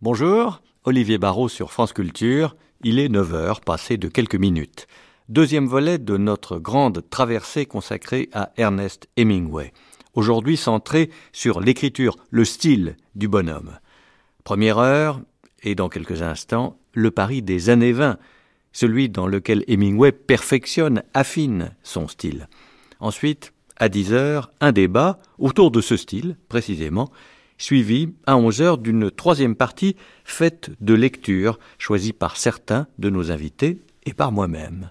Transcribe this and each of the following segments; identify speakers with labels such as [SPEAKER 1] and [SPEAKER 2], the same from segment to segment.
[SPEAKER 1] Bonjour, Olivier Barrault sur France Culture. Il est 9h, passé de quelques minutes. Deuxième volet de notre grande traversée consacrée à Ernest Hemingway. Aujourd'hui centré sur l'écriture, le style du bonhomme. Première heure, et dans quelques instants, le Paris des années 20, celui dans lequel Hemingway perfectionne, affine son style. Ensuite, à 10 heures, un débat autour de ce style, précisément, suivi à 11 heures d'une troisième partie faite de lectures choisies par certains de nos invités et par moi-même.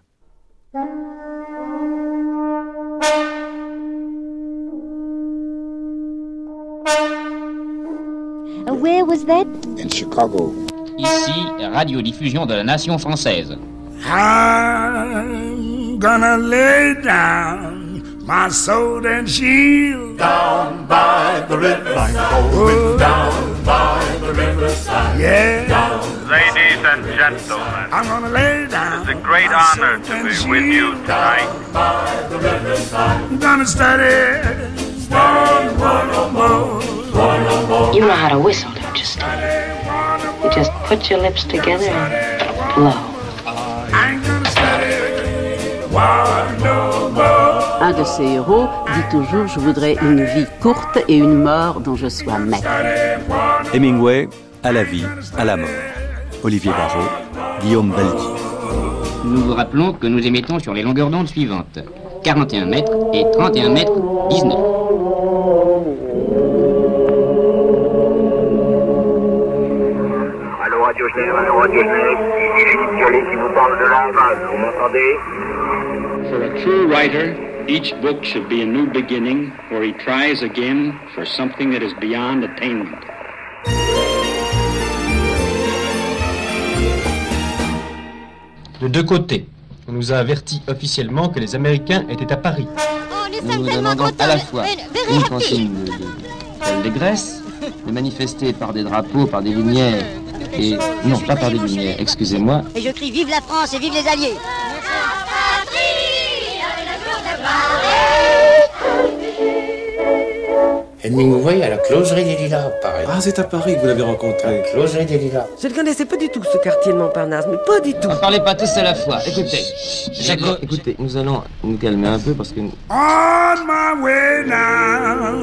[SPEAKER 2] Where was that?
[SPEAKER 3] In Chicago.
[SPEAKER 4] Ici, radiodiffusion de la nation française.
[SPEAKER 5] I'm gonna lay down my sword and shield
[SPEAKER 6] down by the riverside. Going down by the riverside.
[SPEAKER 5] Yeah,
[SPEAKER 6] Down.
[SPEAKER 7] Ladies and gentlemen,
[SPEAKER 5] I'm gonna lay down.
[SPEAKER 7] it's a great
[SPEAKER 5] my
[SPEAKER 7] honor to
[SPEAKER 5] and
[SPEAKER 7] be with you
[SPEAKER 5] shield.
[SPEAKER 7] tonight.
[SPEAKER 6] by the riverside.
[SPEAKER 5] I'm gonna study. Study one no more.
[SPEAKER 8] You know how to whistle, don't you, Steve? You just put your lips together and blow.
[SPEAKER 5] I ain't gonna study one no more.
[SPEAKER 9] Un de ces héros dit toujours Je voudrais une vie courte et une mort dont je sois maître.
[SPEAKER 1] Hemingway, à la vie, à la mort. Olivier Barrault, Guillaume Baldi.
[SPEAKER 4] Nous vous rappelons que nous émettons sur les longueurs d'onde suivantes 41 mètres et 31 mètres 19.
[SPEAKER 7] Allô Radio Genève, allô Radio Genève, ici l'équipe Violet qui vous parle de vous m'entendez?
[SPEAKER 10] For a true writer, each book should be a new beginning where he tries again for something that is beyond attainment.
[SPEAKER 11] De deux côtés, on nous a averti officiellement que les Américains étaient à Paris.
[SPEAKER 4] Nous nous demandons à la fois une consigne de, de, de manifester par des drapeaux, par des lumières, et non, pas par des lumières, excusez-moi,
[SPEAKER 2] Et je crie vive la France et vive les Alliés.
[SPEAKER 3] Hemingway à la closerie des Lilas, pareil.
[SPEAKER 12] Ah, c'est à Paris que vous l'avez rencontré.
[SPEAKER 3] Closerie des Lilas.
[SPEAKER 13] Je ne connaissais pas du tout ce quartier de Montparnasse, mais pas du tout.
[SPEAKER 4] ne parlez pas tous à la fois, écoutez. Écoutez, écoutez, nous allons nous calmer un peu parce que
[SPEAKER 5] On my way now.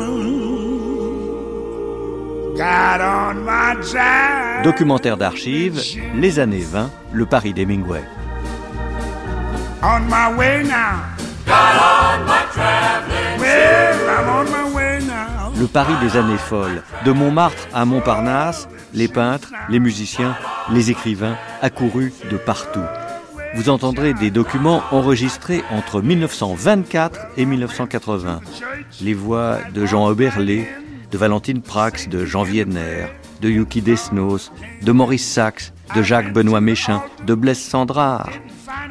[SPEAKER 5] Got on my jack.
[SPEAKER 1] Documentaire d'archives, les années 20, le Paris d'Hemingway.
[SPEAKER 5] On my way now.
[SPEAKER 1] Le Paris des années folles, de Montmartre à Montparnasse, les peintres, les musiciens, les écrivains accourus de partout. Vous entendrez des documents enregistrés entre 1924 et 1980. Les voix de Jean Oberlé, de Valentine Prax, de Jean Wiedner, de Yuki Desnos, de Maurice Sachs, de Jacques Benoît Méchin, de Blaise Sandrard.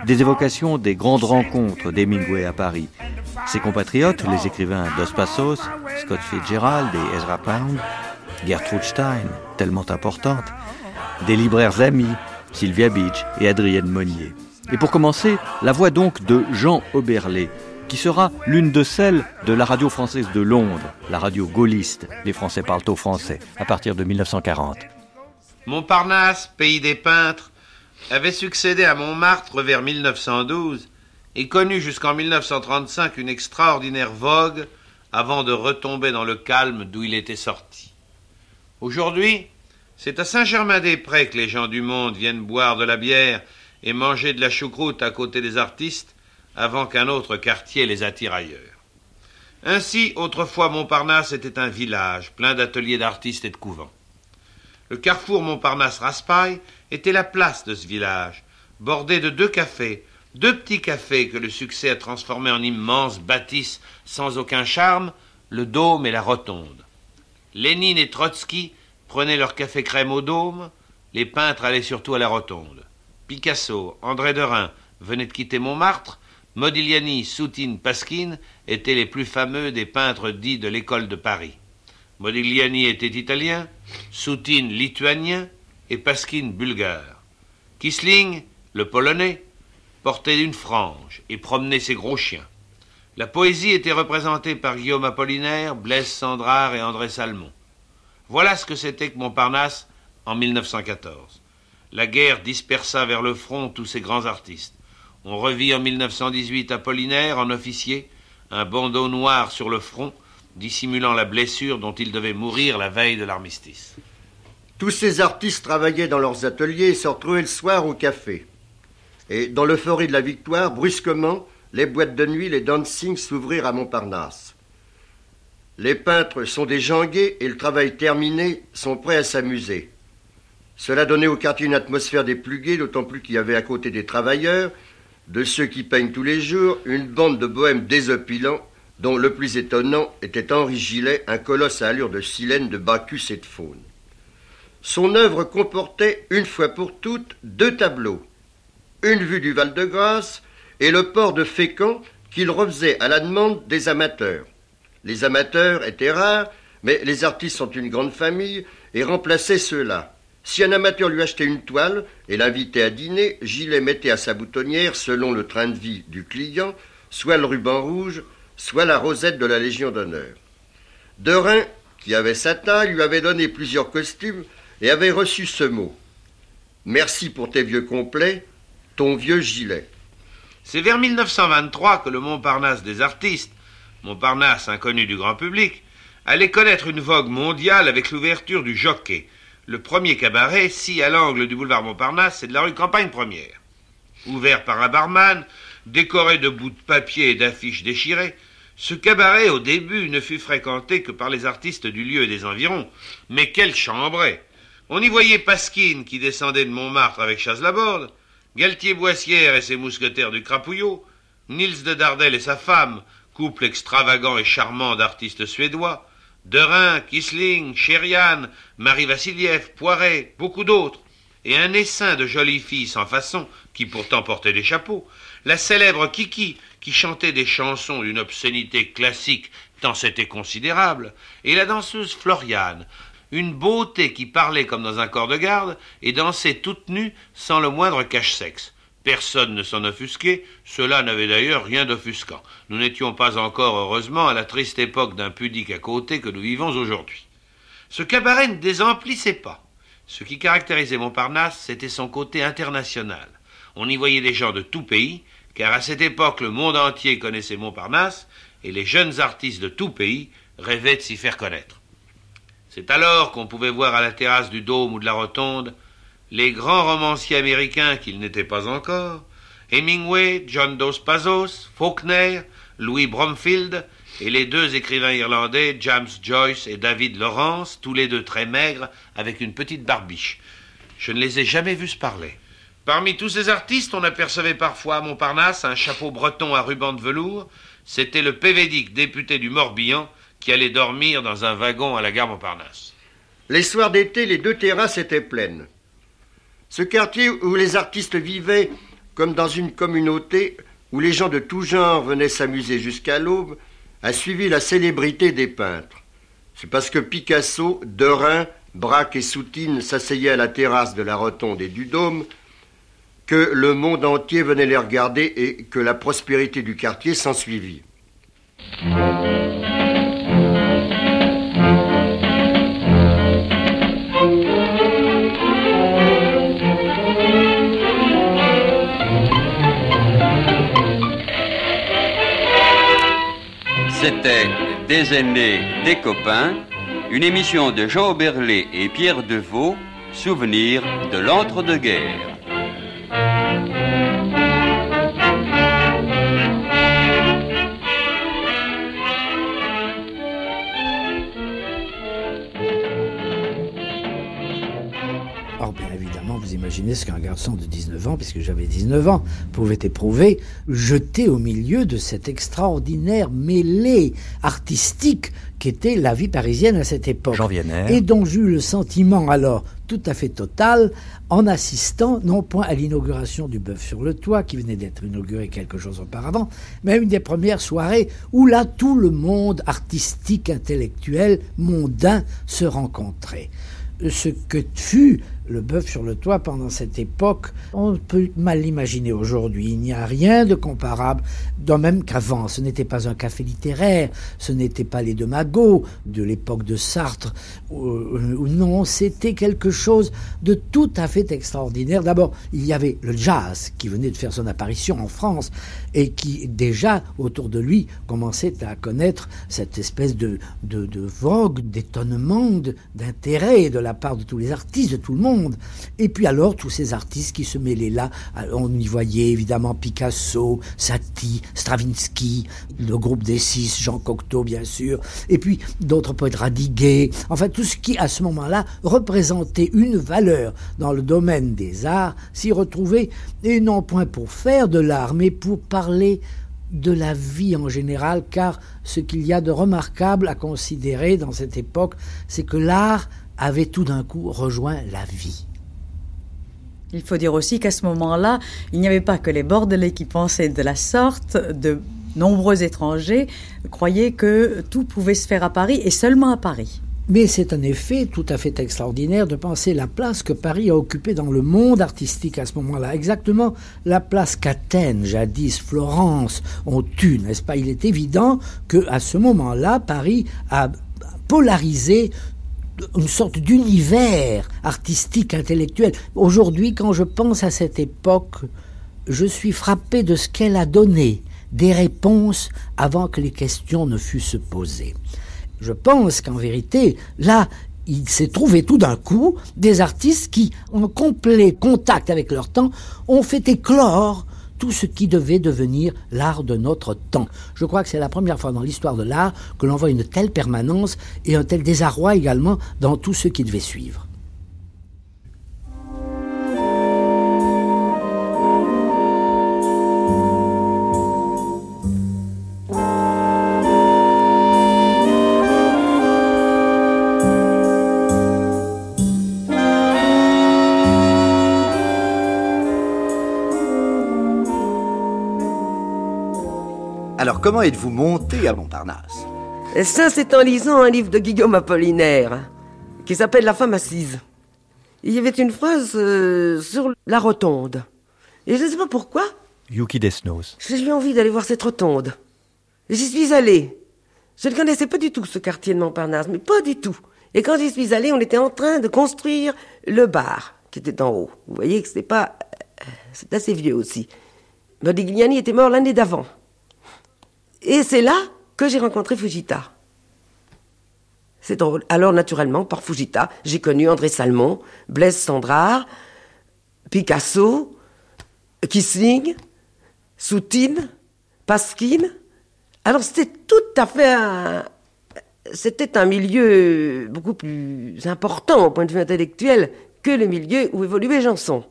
[SPEAKER 1] Des évocations des grandes rencontres d'Hemingway à Paris. Ses compatriotes, les écrivains Dos Passos, Scott Fitzgerald et Ezra Pound, Gertrude Stein, tellement importante, des libraires amis, Sylvia Beach et Adrienne Monnier. Et pour commencer, la voix donc de Jean Oberlé, qui sera l'une de celles de la radio française de Londres, la radio gaulliste, les Français parlent au français, à partir de 1940.
[SPEAKER 14] Montparnasse, pays des peintres, avait succédé à Montmartre vers 1912 et connu jusqu'en 1935 une extraordinaire vogue avant de retomber dans le calme d'où il était sorti. Aujourd'hui, c'est à Saint-Germain-des-Prés que les gens du monde viennent boire de la bière et manger de la choucroute à côté des artistes avant qu'un autre quartier les attire ailleurs. Ainsi, autrefois Montparnasse était un village plein d'ateliers d'artistes et de couvents. Le carrefour Montparnasse-Raspail était la place de ce village, bordé de deux cafés, deux petits cafés que le succès a transformés en immenses bâtisses sans aucun charme, le Dôme et la Rotonde. Lénine et Trotsky prenaient leur café crème au Dôme, les peintres allaient surtout à la Rotonde. Picasso, André Derain venaient de quitter Montmartre, Modigliani, Soutine, Pasquine étaient les plus fameux des peintres dits de l'école de Paris. Modigliani était italien, Soutine lituanien et Pasquine bulgare. Kisling, le polonais, portait une frange et promenait ses gros chiens. La poésie était représentée par Guillaume Apollinaire, Blaise Sandrard et André Salmon. Voilà ce que c'était que Montparnasse en 1914. La guerre dispersa vers le front tous ces grands artistes. On revit en 1918 Apollinaire en officier, un bandeau noir sur le front, dissimulant la blessure dont il devait mourir la veille de l'armistice.
[SPEAKER 15] Tous ces artistes travaillaient dans leurs ateliers et se retrouvaient le soir au café. Et dans l'euphorie de la victoire, brusquement, les boîtes de nuit, les dancing s'ouvrirent à Montparnasse. Les peintres sont gays et le travail terminé sont prêts à s'amuser. Cela donnait au quartier une atmosphère des plus gays, d'autant plus qu'il y avait à côté des travailleurs, de ceux qui peignent tous les jours, une bande de bohèmes désopilants, dont le plus étonnant était Henri Gillet, un colosse à allure de silène, de Bacchus et de faune. Son œuvre comportait, une fois pour toutes, deux tableaux. Une vue du Val-de-Grâce et le port de Fécamp qu'il refaisait à la demande des amateurs. Les amateurs étaient rares, mais les artistes sont une grande famille et remplaçaient ceux-là. Si un amateur lui achetait une toile et l'invitait à dîner, Gillet mettait à sa boutonnière, selon le train de vie du client, soit le ruban rouge, soit la rosette de la Légion d'honneur. Derain, qui avait sa taille, lui avait donné plusieurs costumes et avait reçu ce mot. Merci pour tes vieux complets, ton vieux gilet.
[SPEAKER 14] C'est vers 1923 que le Montparnasse des artistes, Montparnasse inconnu du grand public, allait connaître une vogue mondiale avec l'ouverture du Jockey, le premier cabaret, si à l'angle du boulevard Montparnasse et de la rue Campagne Première. Ouvert par un barman, décoré de bouts de papier et d'affiches déchirées, ce cabaret, au début, ne fut fréquenté que par les artistes du lieu et des environs. Mais quelle chambrée On y voyait Pasquine qui descendait de Montmartre avec Chasse-Laborde, Galtier-Boissière et ses mousquetaires du Crapouillot, Nils de Dardel et sa femme, couple extravagant et charmant d'artistes suédois, Derain, Kisling, Chériane, Marie Vassiliev, Poiret, beaucoup d'autres, et un essaim de jolies filles sans façon, qui pourtant portaient des chapeaux, la célèbre Kiki, qui chantait des chansons d'une obscénité classique tant c'était considérable, et la danseuse Floriane, une beauté qui parlait comme dans un corps de garde et dansait toute nue sans le moindre cache-sexe. Personne ne s'en offusquait, cela n'avait d'ailleurs rien d'offusquant. Nous n'étions pas encore, heureusement, à la triste époque d'un pudique à côté que nous vivons aujourd'hui. Ce cabaret ne désemplissait pas. Ce qui caractérisait Montparnasse, c'était son côté international. On y voyait des gens de tout pays, car à cette époque le monde entier connaissait Montparnasse, et les jeunes artistes de tout pays rêvaient de s'y faire connaître. C'est alors qu'on pouvait voir à la terrasse du Dôme ou de la Rotonde les grands romanciers américains qu'ils n'étaient pas encore, Hemingway, John Dos Passos, Faulkner, Louis Bromfield, et les deux écrivains irlandais, James Joyce et David Lawrence, tous les deux très maigres, avec une petite barbiche. Je ne les ai jamais vus se parler. Parmi tous ces artistes, on apercevait parfois à Montparnasse un chapeau breton à ruban de velours. C'était le Pévédic, député du Morbihan, qui allait dormir dans un wagon à la gare Montparnasse.
[SPEAKER 15] Les soirs d'été, les deux terrasses étaient pleines. Ce quartier où les artistes vivaient comme dans une communauté, où les gens de tout genre venaient s'amuser jusqu'à l'aube, a suivi la célébrité des peintres. C'est parce que Picasso, Derain, Braque et Soutine s'asseyaient à la terrasse de la Rotonde et du Dôme que le monde entier venait les regarder et que la prospérité du quartier s'ensuivit.
[SPEAKER 16] C'était Des aînés, des copains, une émission de Jean Oberlé et Pierre Deveau, souvenir de l'entre-deux-guerres.
[SPEAKER 17] Música imaginez ce qu'un garçon de 19 ans, puisque j'avais 19 ans, pouvait éprouver, jeté au milieu de cette extraordinaire mêlée artistique qu'était la vie parisienne à cette époque.
[SPEAKER 1] Jean.
[SPEAKER 17] Et dont j'eus le sentiment alors tout à fait total en assistant non point à l'inauguration du Bœuf sur le Toit, qui venait d'être inauguré quelques jours auparavant, mais à une des premières soirées où là tout le monde artistique, intellectuel, mondain se rencontrait ce que fut le bœuf sur le toit pendant cette époque, on peut mal l'imaginer aujourd'hui. Il n'y a rien de comparable, de même qu'avant. Ce n'était pas un café littéraire, ce n'était pas les deux de l'époque de Sartre. non, c'était quelque chose de tout à fait extraordinaire. D'abord, il y avait le jazz qui venait de faire son apparition en France et qui déjà autour de lui commençait à connaître cette espèce de vogue, d'étonnement, d'intérêt de la part de tous les artistes, de tout le monde. Et puis alors, tous ces artistes qui se mêlaient là, on y voyait évidemment Picasso, Satie, Stravinsky, le groupe des six, Jean Cocteau bien sûr, et puis d'autres poètes Radiguet, enfin tout ce qui à ce moment-là représentait une valeur dans le domaine des arts s'y retrouvait, et non point pour faire de l'art, mais pour parler de la vie en général, car ce qu'il y a de remarquable à considérer dans cette époque, c'est que l'art avait tout d'un coup rejoint la vie.
[SPEAKER 18] Il faut dire aussi qu'à ce moment-là, il n'y avait pas que les Bordelais qui pensaient de la sorte, de nombreux étrangers croyaient que tout pouvait se faire à Paris et seulement à Paris.
[SPEAKER 17] Mais c'est un effet tout à fait extraordinaire de penser la place que Paris a occupée dans le monde artistique à ce moment-là. Exactement la place qu'Athènes, jadis Florence, ont eue, n'est-ce pas? Il est évident que à ce moment-là, Paris a polarisé une sorte d'univers artistique, intellectuel. Aujourd'hui, quand je pense à cette époque, je suis frappé de ce qu'elle a donné, des réponses avant que les questions ne fussent posées. Je pense qu'en vérité, là, il s'est trouvé tout d'un coup des artistes qui, en complet contact avec leur temps, ont fait éclore tout ce qui devait devenir l'art de notre temps. Je crois que c'est la première fois dans l'histoire de l'art que l'on voit une telle permanence et un tel désarroi également dans tout ce qui devait suivre.
[SPEAKER 19] Comment êtes-vous monté à Montparnasse
[SPEAKER 13] Et ça, c'est en lisant un livre de Guillaume Apollinaire, qui s'appelle La femme assise. Il y avait une phrase euh, sur la rotonde. Et je ne sais pas pourquoi.
[SPEAKER 1] Yuki Desnos.
[SPEAKER 13] J'ai eu envie d'aller voir cette rotonde. J'y suis allé. Je ne connaissais pas du tout ce quartier de Montparnasse, mais pas du tout. Et quand j'y suis allé, on était en train de construire le bar qui était en haut. Vous voyez que c'était pas. Euh, c'est assez vieux aussi. Modigliani était mort l'année d'avant. Et c'est là que j'ai rencontré Fujita. Alors, naturellement, par Fujita, j'ai connu André Salmon, Blaise Sandrard, Picasso, Kissling, Soutine, Pasquine. Alors, c'était tout à fait. C'était un milieu beaucoup plus important au point de vue intellectuel que le milieu où évoluait Janson.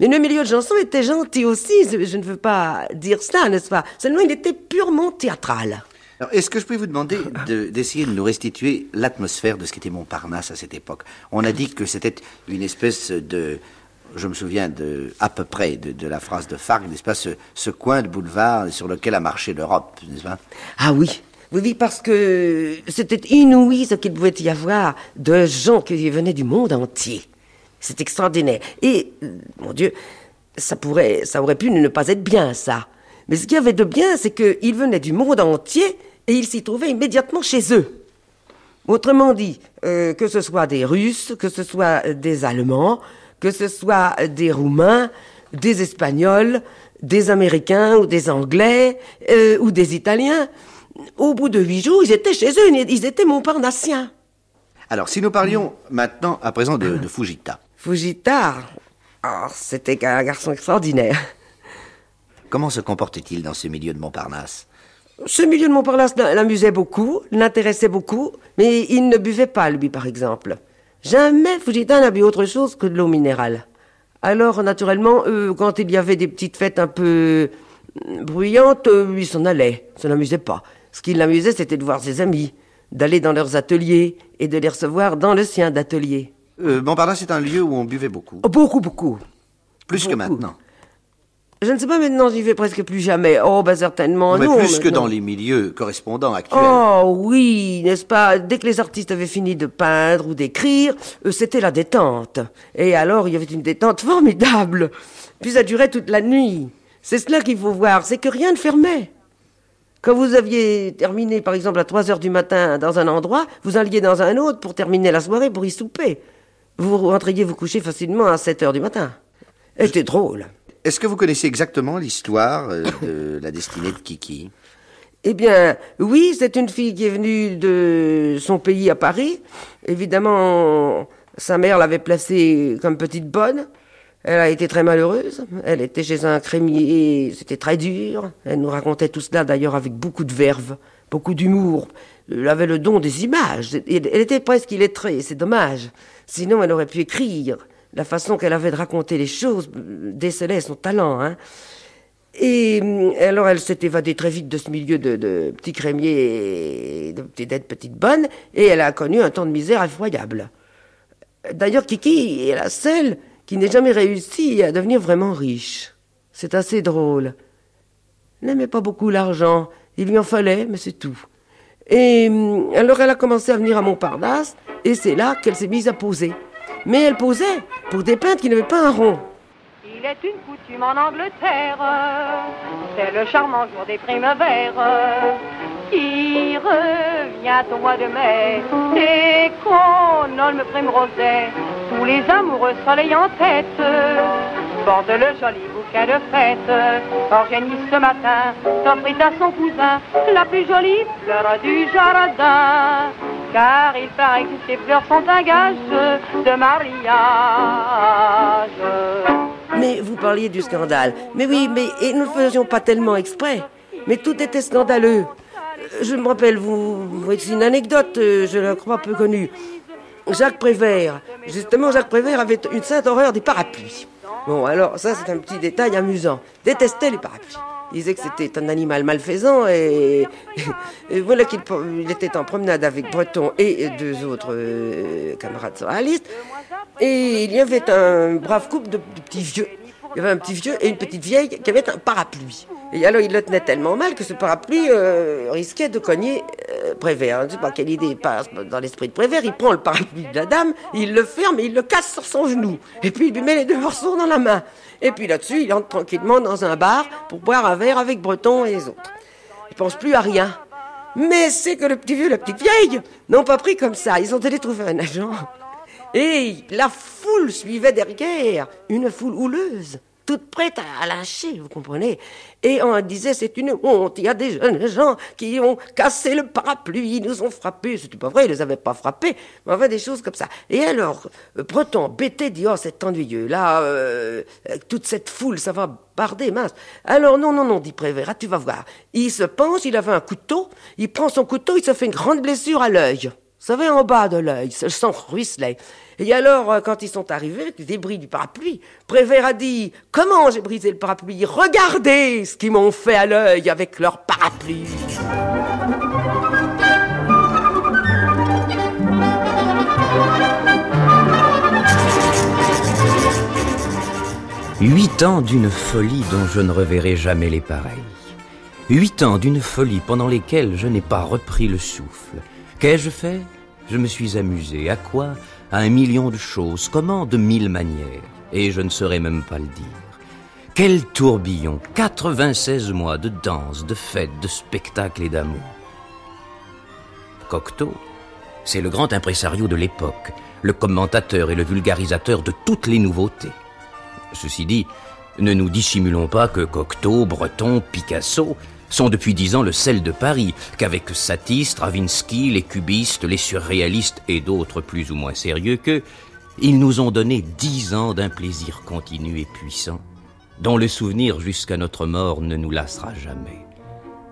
[SPEAKER 13] Mais le milieu de Janson était gentil aussi, je ne veux pas dire ça, n'est-ce pas? Seulement, il était purement théâtral.
[SPEAKER 19] Est-ce que je peux vous demander d'essayer de, nous restituer l'atmosphère de ce qu'était Montparnasse à cette époque? On a dit que c'était une espèce de... Je me souviens de, à peu près de, la phrase de Farc, n'est-ce pas, ce, coin de boulevard sur lequel a marché l'Europe, n'est-ce pas?
[SPEAKER 13] Ah oui, oui, oui, parce que c'était inouï ce qu'il pouvait y avoir de gens qui venaient du monde entier. C'est extraordinaire. Et, euh, mon Dieu, ça pourrait, ça aurait pu ne pas être bien, ça. Mais ce qu'il y avait de bien, c'est qu'ils venaient du monde entier et ils s'y trouvaient immédiatement chez eux. Autrement dit, euh, que ce soit des Russes, que ce soit des Allemands, que ce soit des Roumains, des Espagnols, des Américains ou des Anglais euh, ou des Italiens, au bout de huit jours, ils étaient chez eux, ils étaient Montparnassiens.
[SPEAKER 19] Alors, si nous parlions maintenant, à présent, de Fujita.
[SPEAKER 13] Fujita, oh, c'était un garçon extraordinaire.
[SPEAKER 19] Comment se comportait-il dans ce milieu de Montparnasse?
[SPEAKER 13] Ce milieu de Montparnasse l'amusait beaucoup, l'intéressait beaucoup, mais il ne buvait pas, lui, par exemple. Jamais Fujita n'a bu autre chose que de l'eau minérale. Alors, naturellement, euh, quand il y avait des petites fêtes un peu euh, bruyantes, euh, il s'en allait. Ça n'amusait pas. Ce qui l'amusait, c'était de voir ses amis, d'aller dans leurs ateliers et de les recevoir dans le sien d'atelier.
[SPEAKER 19] Euh, Montparnasse est un lieu où on buvait beaucoup.
[SPEAKER 13] Oh, beaucoup, beaucoup.
[SPEAKER 19] Plus que maintenant.
[SPEAKER 13] Je ne sais pas maintenant, j'y vais presque plus jamais. Oh, bah certainement
[SPEAKER 19] Mais
[SPEAKER 13] non.
[SPEAKER 19] plus que dans les milieux correspondants actuels.
[SPEAKER 13] Oh oui, n'est-ce pas? Dès que les artistes avaient fini de peindre ou d'écrire, c'était la détente. Et alors, il y avait une détente formidable. Puis ça durait toute la nuit. C'est cela qu'il faut voir, c'est que rien ne fermait. Quand vous aviez terminé, par exemple, à 3 heures du matin dans un endroit, vous alliez dans un autre pour terminer la soirée, pour y souper. Vous rentriez vous coucher facilement à 7 heures du matin. Et C'était drôle.
[SPEAKER 19] Est-ce que vous connaissez exactement l'histoire euh, de la destinée de Kiki?
[SPEAKER 13] Eh bien, oui, c'est une fille qui est venue de son pays à Paris. Évidemment, sa mère l'avait placée comme petite bonne. Elle a été très malheureuse. Elle était chez un crémier, c'était très dur. Elle nous racontait tout cela d'ailleurs avec beaucoup de verve, beaucoup d'humour. Elle avait le don des images. Elle était presque illettrée, c'est dommage. Sinon, elle aurait pu écrire. La façon qu'elle avait de raconter les choses euh, décelait son talent. Hein. Et hum, alors, elle s'est évadée très vite de ce milieu de, petits crémiers et de petites petites bonnes, et elle a connu un temps de misère effroyable. D'ailleurs, Kiki est la seule qui n'ait jamais réussi à devenir vraiment riche. C'est assez drôle. Elle n'aimait pas beaucoup l'argent. Il lui en fallait, mais c'est tout. Et hum, alors, elle a commencé à venir à Montparnasse, et c'est là qu'elle s'est mise à poser. Mais elle posait pour des peintres qui n'avaient pas un rond.
[SPEAKER 20] Il est une coutume en Angleterre, c'est le charmant jour des primavères qui revient au mois de mai. Et qu'on nomme primrosé, tous les amoureux soleil en tête portent le joli de fête. Organise ce matin, t'offrit à son cousin la plus jolie fleur du jardin. Car il paraît que ces fleurs sont un gage de mariage.
[SPEAKER 13] Mais vous parliez du scandale. Mais oui, mais et nous ne faisions pas tellement exprès. Mais tout était scandaleux. Euh, Je me rappelle, vous, c'est une anecdote, euh, je la crois peu connue. Jacques Prévert, justement, Jacques Prévert avait une sainte horreur des parapluies. Bon, alors, ça, c'est un petit détail amusant. Détestait les parapluies. Il disait que c'était un animal malfaisant et, voilà qu'il il était en promenade avec Breton et deux autres euh, camarades socialistes. Et il y avait un brave couple de petits vieux. Il y avait un petit vieux et une petite vieille qui avaient un parapluie. Et alors il le tenait tellement mal que ce parapluie euh, risquait de cogner euh, Prévert. Je ne sais pas quelle idée passe dans l'esprit de Prévert. Il prend le parapluie de la dame, il le ferme et il le casse sur son genou. Et puis il lui met les deux morceaux dans la main. Et puis là-dessus, il entre tranquillement dans un bar pour boire un verre avec Breton et les autres. Il pense plus à rien. Mais c'est que le petit vieux et la petite vieille n'ont pas pris comme ça. Ils ont allé trouver un agent. Et la foule suivait derrière, une foule houleuse, toute prête à lâcher, vous comprenez. Et on disait, c'est une honte, il y a des jeunes gens qui ont cassé le parapluie, ils nous ont frappés. C'était pas vrai, ils les avaient pas frappés, mais enfin des choses comme ça. Et alors, euh, Breton, bêté, dit, oh, c'est ennuyeux, là, euh, avec toute cette foule, ça va barder, mince. Alors, non, non, non, dit Prévert, ah, tu vas voir. Il se penche, il avait un couteau, il prend son couteau, il se fait une grande blessure à l'œil. Savez, en bas de l'œil, le sang ruisselait. Et alors, euh, quand ils sont arrivés, les débris du parapluie, Prévert a dit Comment j'ai brisé le parapluie? Regardez ce qu'ils m'ont fait à l'œil avec leur parapluie.
[SPEAKER 21] Huit ans d'une folie dont je ne reverrai jamais les pareils. Huit ans d'une folie pendant lesquels je n'ai pas repris le souffle. Qu'ai-je fait? Je me suis amusé. À quoi? À un million de choses. Comment? De mille manières. Et je ne saurais même pas le dire. Quel tourbillon 96 mois de danse, de fêtes, de spectacles et d'amour. Cocteau, c'est le grand impresario de l'époque, le commentateur et le vulgarisateur de toutes les nouveautés. Ceci dit, ne nous dissimulons pas que Cocteau, Breton, Picasso sont depuis dix ans le sel de Paris, qu'avec Satie, Stravinsky, les cubistes, les surréalistes et d'autres plus ou moins sérieux qu'eux, ils nous ont donné dix ans d'un plaisir continu et puissant, dont le souvenir jusqu'à notre mort ne nous lassera jamais.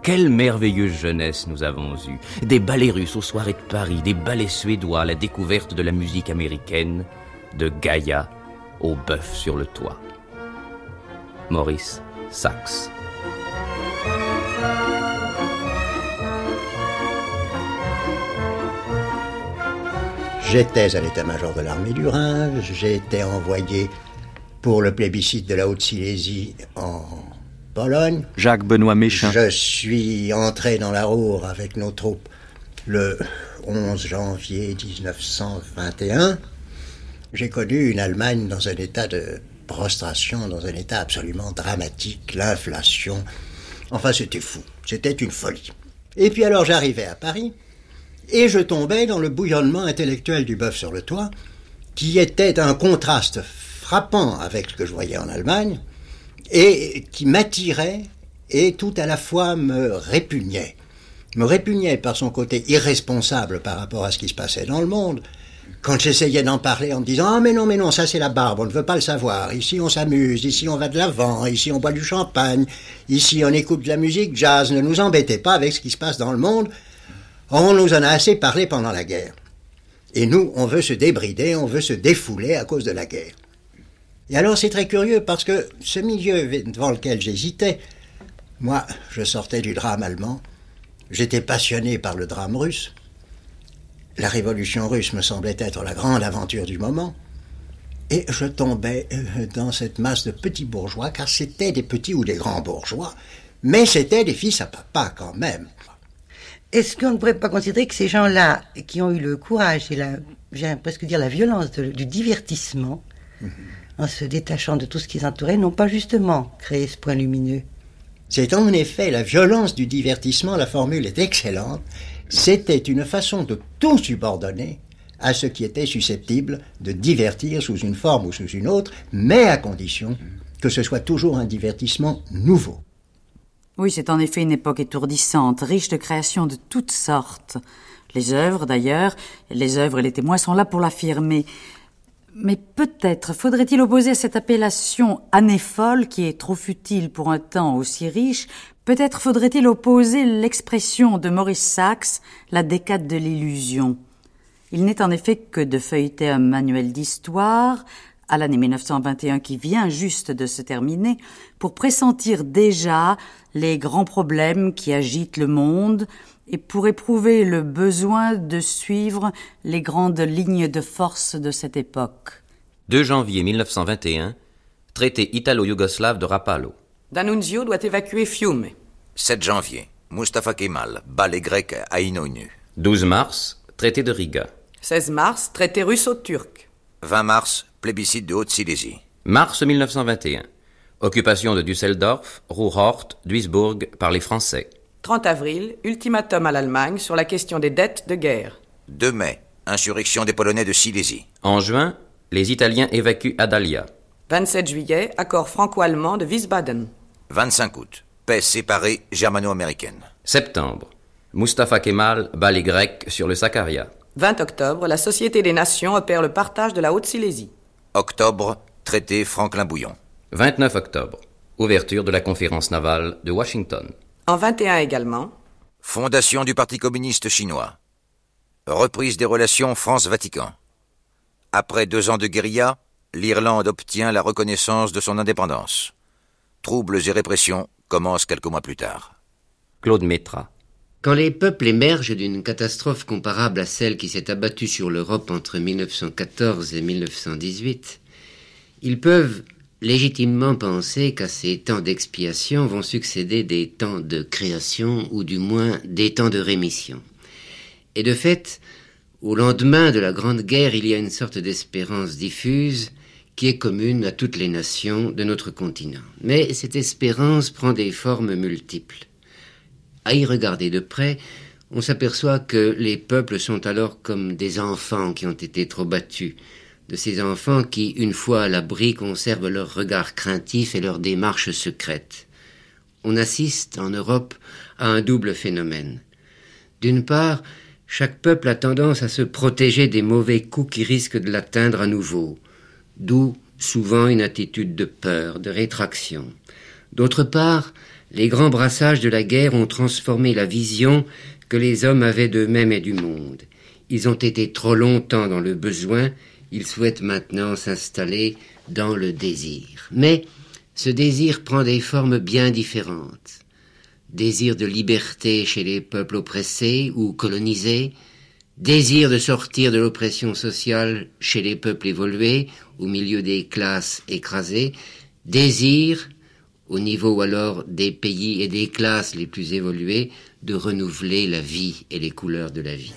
[SPEAKER 21] Quelle merveilleuse jeunesse nous avons eue. Des ballets russes aux soirées de Paris, des ballets suédois à la découverte de la musique américaine, de Gaïa au bœuf sur le toit. Maurice Sachs.
[SPEAKER 22] J'étais à l'état-major de l'armée du Rhin, j'ai été envoyé pour le plébiscite de la Haute-Silésie en Pologne.
[SPEAKER 1] Jacques Benoît Méchin.
[SPEAKER 22] Je suis entré dans la Roure avec nos troupes le 11 janvier 1921. J'ai connu une Allemagne dans un état de prostration, dans un état absolument dramatique, l'inflation. Enfin, c'était fou. C'était une folie. Et puis alors j'arrivais à Paris et je tombais dans le bouillonnement intellectuel du bœuf sur le toit, qui était un contraste frappant avec ce que je voyais en Allemagne, et qui m'attirait et tout à la fois me répugnait. Me répugnait par son côté irresponsable par rapport à ce qui se passait dans le monde. Quand j'essayais d'en parler en me disant Ah mais non, mais non, ça c'est la barbe, on ne veut pas le savoir. Ici on s'amuse, ici on va de l'avant, ici on boit du champagne, ici on écoute de la musique jazz, ne nous embêtez pas avec ce qui se passe dans le monde. On nous en a assez parlé pendant la guerre. Et nous, on veut se débrider, on veut se défouler à cause de la guerre. Et alors c'est très curieux parce que ce milieu devant lequel j'hésitais, moi, je sortais du drame allemand, j'étais passionné par le drame russe. La révolution russe me semblait être la grande aventure du moment. Et je tombais euh, dans cette masse de petits bourgeois, car c'était des petits ou des grands bourgeois, mais c'était des fils à papa quand même.
[SPEAKER 23] Est-ce qu'on ne pourrait pas considérer que ces gens-là, qui ont eu le courage et la, j'ai presque dire la violence du divertissement, mhm. en se détachant de tout ce qui les entourait, n'ont pas justement créé ce point lumineux?
[SPEAKER 22] C'est en effet la violence du divertissement, la formule est excellente, c'était une façon de tout subordonner à ce qui était susceptible de divertir sous une forme ou sous une autre, mais à condition que ce soit toujours un divertissement nouveau.
[SPEAKER 18] Oui, c'est en effet une époque étourdissante, riche de créations de toutes sortes. Les œuvres, d'ailleurs, les œuvres et les témoins sont là pour l'affirmer. Mais peut-être faudrait-il opposer à cette appellation année folle, qui est trop futile pour un temps aussi riche, peut-être faudrait-il opposer l'expression de Maurice Sachs, la décade de l'illusion. Il n'est en effet que de feuilleter un manuel d'histoire, à l'année 1921 qui vient juste de se terminer, pour pressentir déjà les grands problèmes qui agitent le monde et pour éprouver le besoin de suivre les grandes lignes de force de cette époque.
[SPEAKER 21] 2 janvier 1921, traité italo-yougoslave de Rapallo.
[SPEAKER 24] D'Annunzio doit évacuer Fiume.
[SPEAKER 19] 7 janvier, Mustafa Kemal bat les Grecs à Inonu.
[SPEAKER 21] 12 mars, traité de Riga.
[SPEAKER 24] 16 mars, traité russo-turc.
[SPEAKER 19] 20 mars, plébiscite de Haute-Silésie.
[SPEAKER 21] Mars 1921. Occupation de Düsseldorf, Ruhrort, Duisburg par les Français.
[SPEAKER 24] 30 avril, ultimatum à l'Allemagne sur la question des dettes de guerre.
[SPEAKER 19] 2 mai, insurrection des Polonais de Silésie.
[SPEAKER 21] En juin, les Italiens évacuent Adalia.
[SPEAKER 24] 27 juillet, accord franco-allemand de Wiesbaden.
[SPEAKER 19] 25 août, paix séparée germano-américaine.
[SPEAKER 21] Septembre, Mustafa Kemal bat les Grecs sur le Sakarya.
[SPEAKER 24] 20 octobre, la Société des Nations opère le partage de la Haute-Silésie.
[SPEAKER 19] Octobre, traité Franklin-Bouillon.
[SPEAKER 21] 29 octobre, ouverture de la conférence navale de Washington.
[SPEAKER 24] En 21 également.
[SPEAKER 19] Fondation du Parti communiste chinois. Reprise des relations France-Vatican. Après deux ans de guérilla, l'Irlande obtient la reconnaissance de son indépendance. Troubles et répressions commencent quelques mois plus tard.
[SPEAKER 21] Claude Métra.
[SPEAKER 25] Quand les peuples émergent d'une catastrophe comparable à celle qui s'est abattue sur l'Europe entre 1914 et 1918, ils peuvent légitimement penser qu'à ces temps d'expiation vont succéder des temps de création ou du moins des temps de rémission. Et de fait, au lendemain de la Grande Guerre, il y a une sorte d'espérance diffuse qui est commune à toutes les nations de notre continent. Mais cette espérance prend des formes multiples. À y regarder de près, on s'aperçoit que les peuples sont alors comme des enfants qui ont été trop battus, de ces enfants qui, une fois à l'abri, conservent leur regard craintif et leur démarche secrète. On assiste, en Europe, à un double phénomène. D'une part, chaque peuple a tendance à se protéger des mauvais coups qui risquent de l'atteindre à nouveau, d'où souvent une attitude de peur, de rétraction. D'autre part, les grands brassages de la guerre ont transformé la vision que les hommes avaient d'eux-mêmes et du monde. Ils ont été trop longtemps dans le besoin, ils souhaitent maintenant s'installer dans le désir. Mais ce désir prend des formes bien différentes. Désir de liberté chez les peuples oppressés ou colonisés, désir de sortir de l'oppression sociale chez les peuples évolués au milieu des classes écrasées, désire, au niveau alors des pays et des classes les plus évoluées, de renouveler la vie et les couleurs de la vie.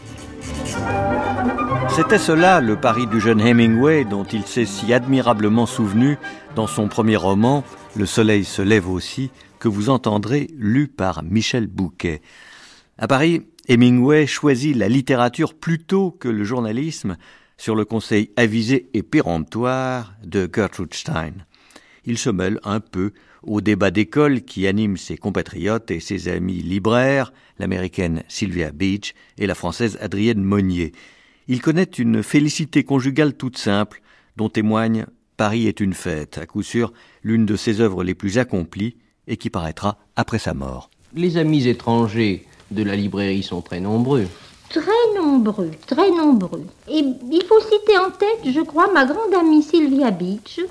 [SPEAKER 1] C'était cela le Paris du jeune Hemingway dont il s'est si admirablement souvenu dans son premier roman Le soleil se lève aussi, que vous entendrez lu par Michel Bouquet. À Paris, Hemingway choisit la littérature plutôt que le journalisme sur le conseil avisé et péremptoire de Gertrude Stein. Il se mêle un peu au débat d'école qui anime ses compatriotes et ses amis libraires, l'américaine Sylvia Beach et la française Adrienne Monnier. Il connaît une félicité conjugale toute simple, dont témoigne Paris est une fête, à coup sûr l'une de ses œuvres les plus accomplies et qui paraîtra après sa mort.
[SPEAKER 26] Les amis étrangers de la librairie sont très nombreux.
[SPEAKER 27] Très nombreux, très nombreux. Et il faut citer en tête, je crois, ma grande amie Sylvia Beach,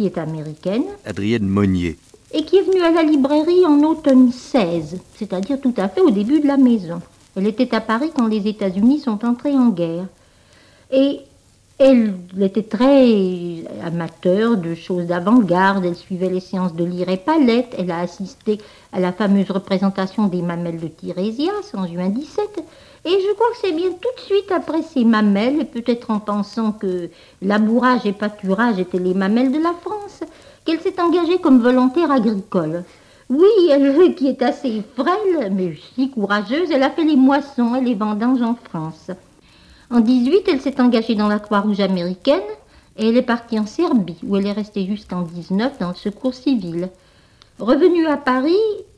[SPEAKER 27] qui est américaine.
[SPEAKER 1] Adrienne Monnier.
[SPEAKER 27] Et qui est venue à la librairie en automne 16, c'est-à-dire tout à fait au début de la maison. Elle était à Paris quand les États-Unis sont entrés en guerre. Et elle était très amateur de choses d'avant-garde, elle suivait les séances de Lyre et Palette, elle a assisté à la fameuse représentation des mamelles de Tirésias en juin 17, et je crois que c'est bien tout de suite après ces mamelles, peut-être en pensant que labourage et pâturage étaient les mamelles de la France, qu'elle s'est engagée comme volontaire agricole. Oui, elle qui est assez frêle, mais si courageuse, elle a fait les moissons et les vendanges en France. En 18, elle s'est engagée dans la Croix-Rouge américaine et elle est partie en Serbie, où elle est restée jusqu'en 19 dans le secours civil. Revenue à Paris,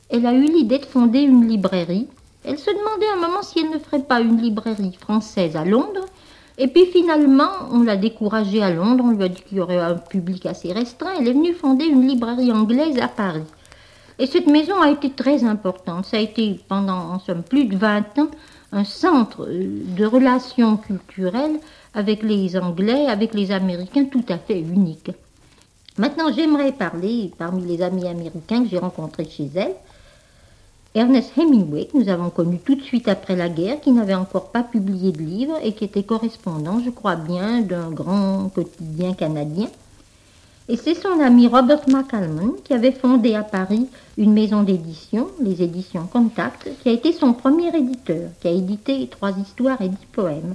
[SPEAKER 27] elle a eu l'idée de fonder une librairie. Elle se demandait un moment si elle ne ferait pas une librairie française à Londres. Et puis finalement, on l'a découragée à Londres, on lui a dit qu'il y aurait un public assez restreint. Elle est venue fonder une librairie anglaise à Paris. Et cette maison a été très importante. Ça a été pendant, en somme, plus de 20 ans, un centre euh, de relations culturelles avec les Anglais, avec les Américains, tout à fait unique. Maintenant, j'aimerais parler, parmi les amis américains que j'ai rencontrés chez elle, Ernest Hemingway, que nous avons connu tout de suite après la guerre, qui n'avait encore pas publié de livre et qui était correspondant, je crois bien, d'un grand quotidien canadien. Et c'est son ami Robert McCalman qui avait fondé à Paris une maison d'édition, les éditions Contact, qui a été son premier éditeur, qui a édité trois histoires et dix poèmes.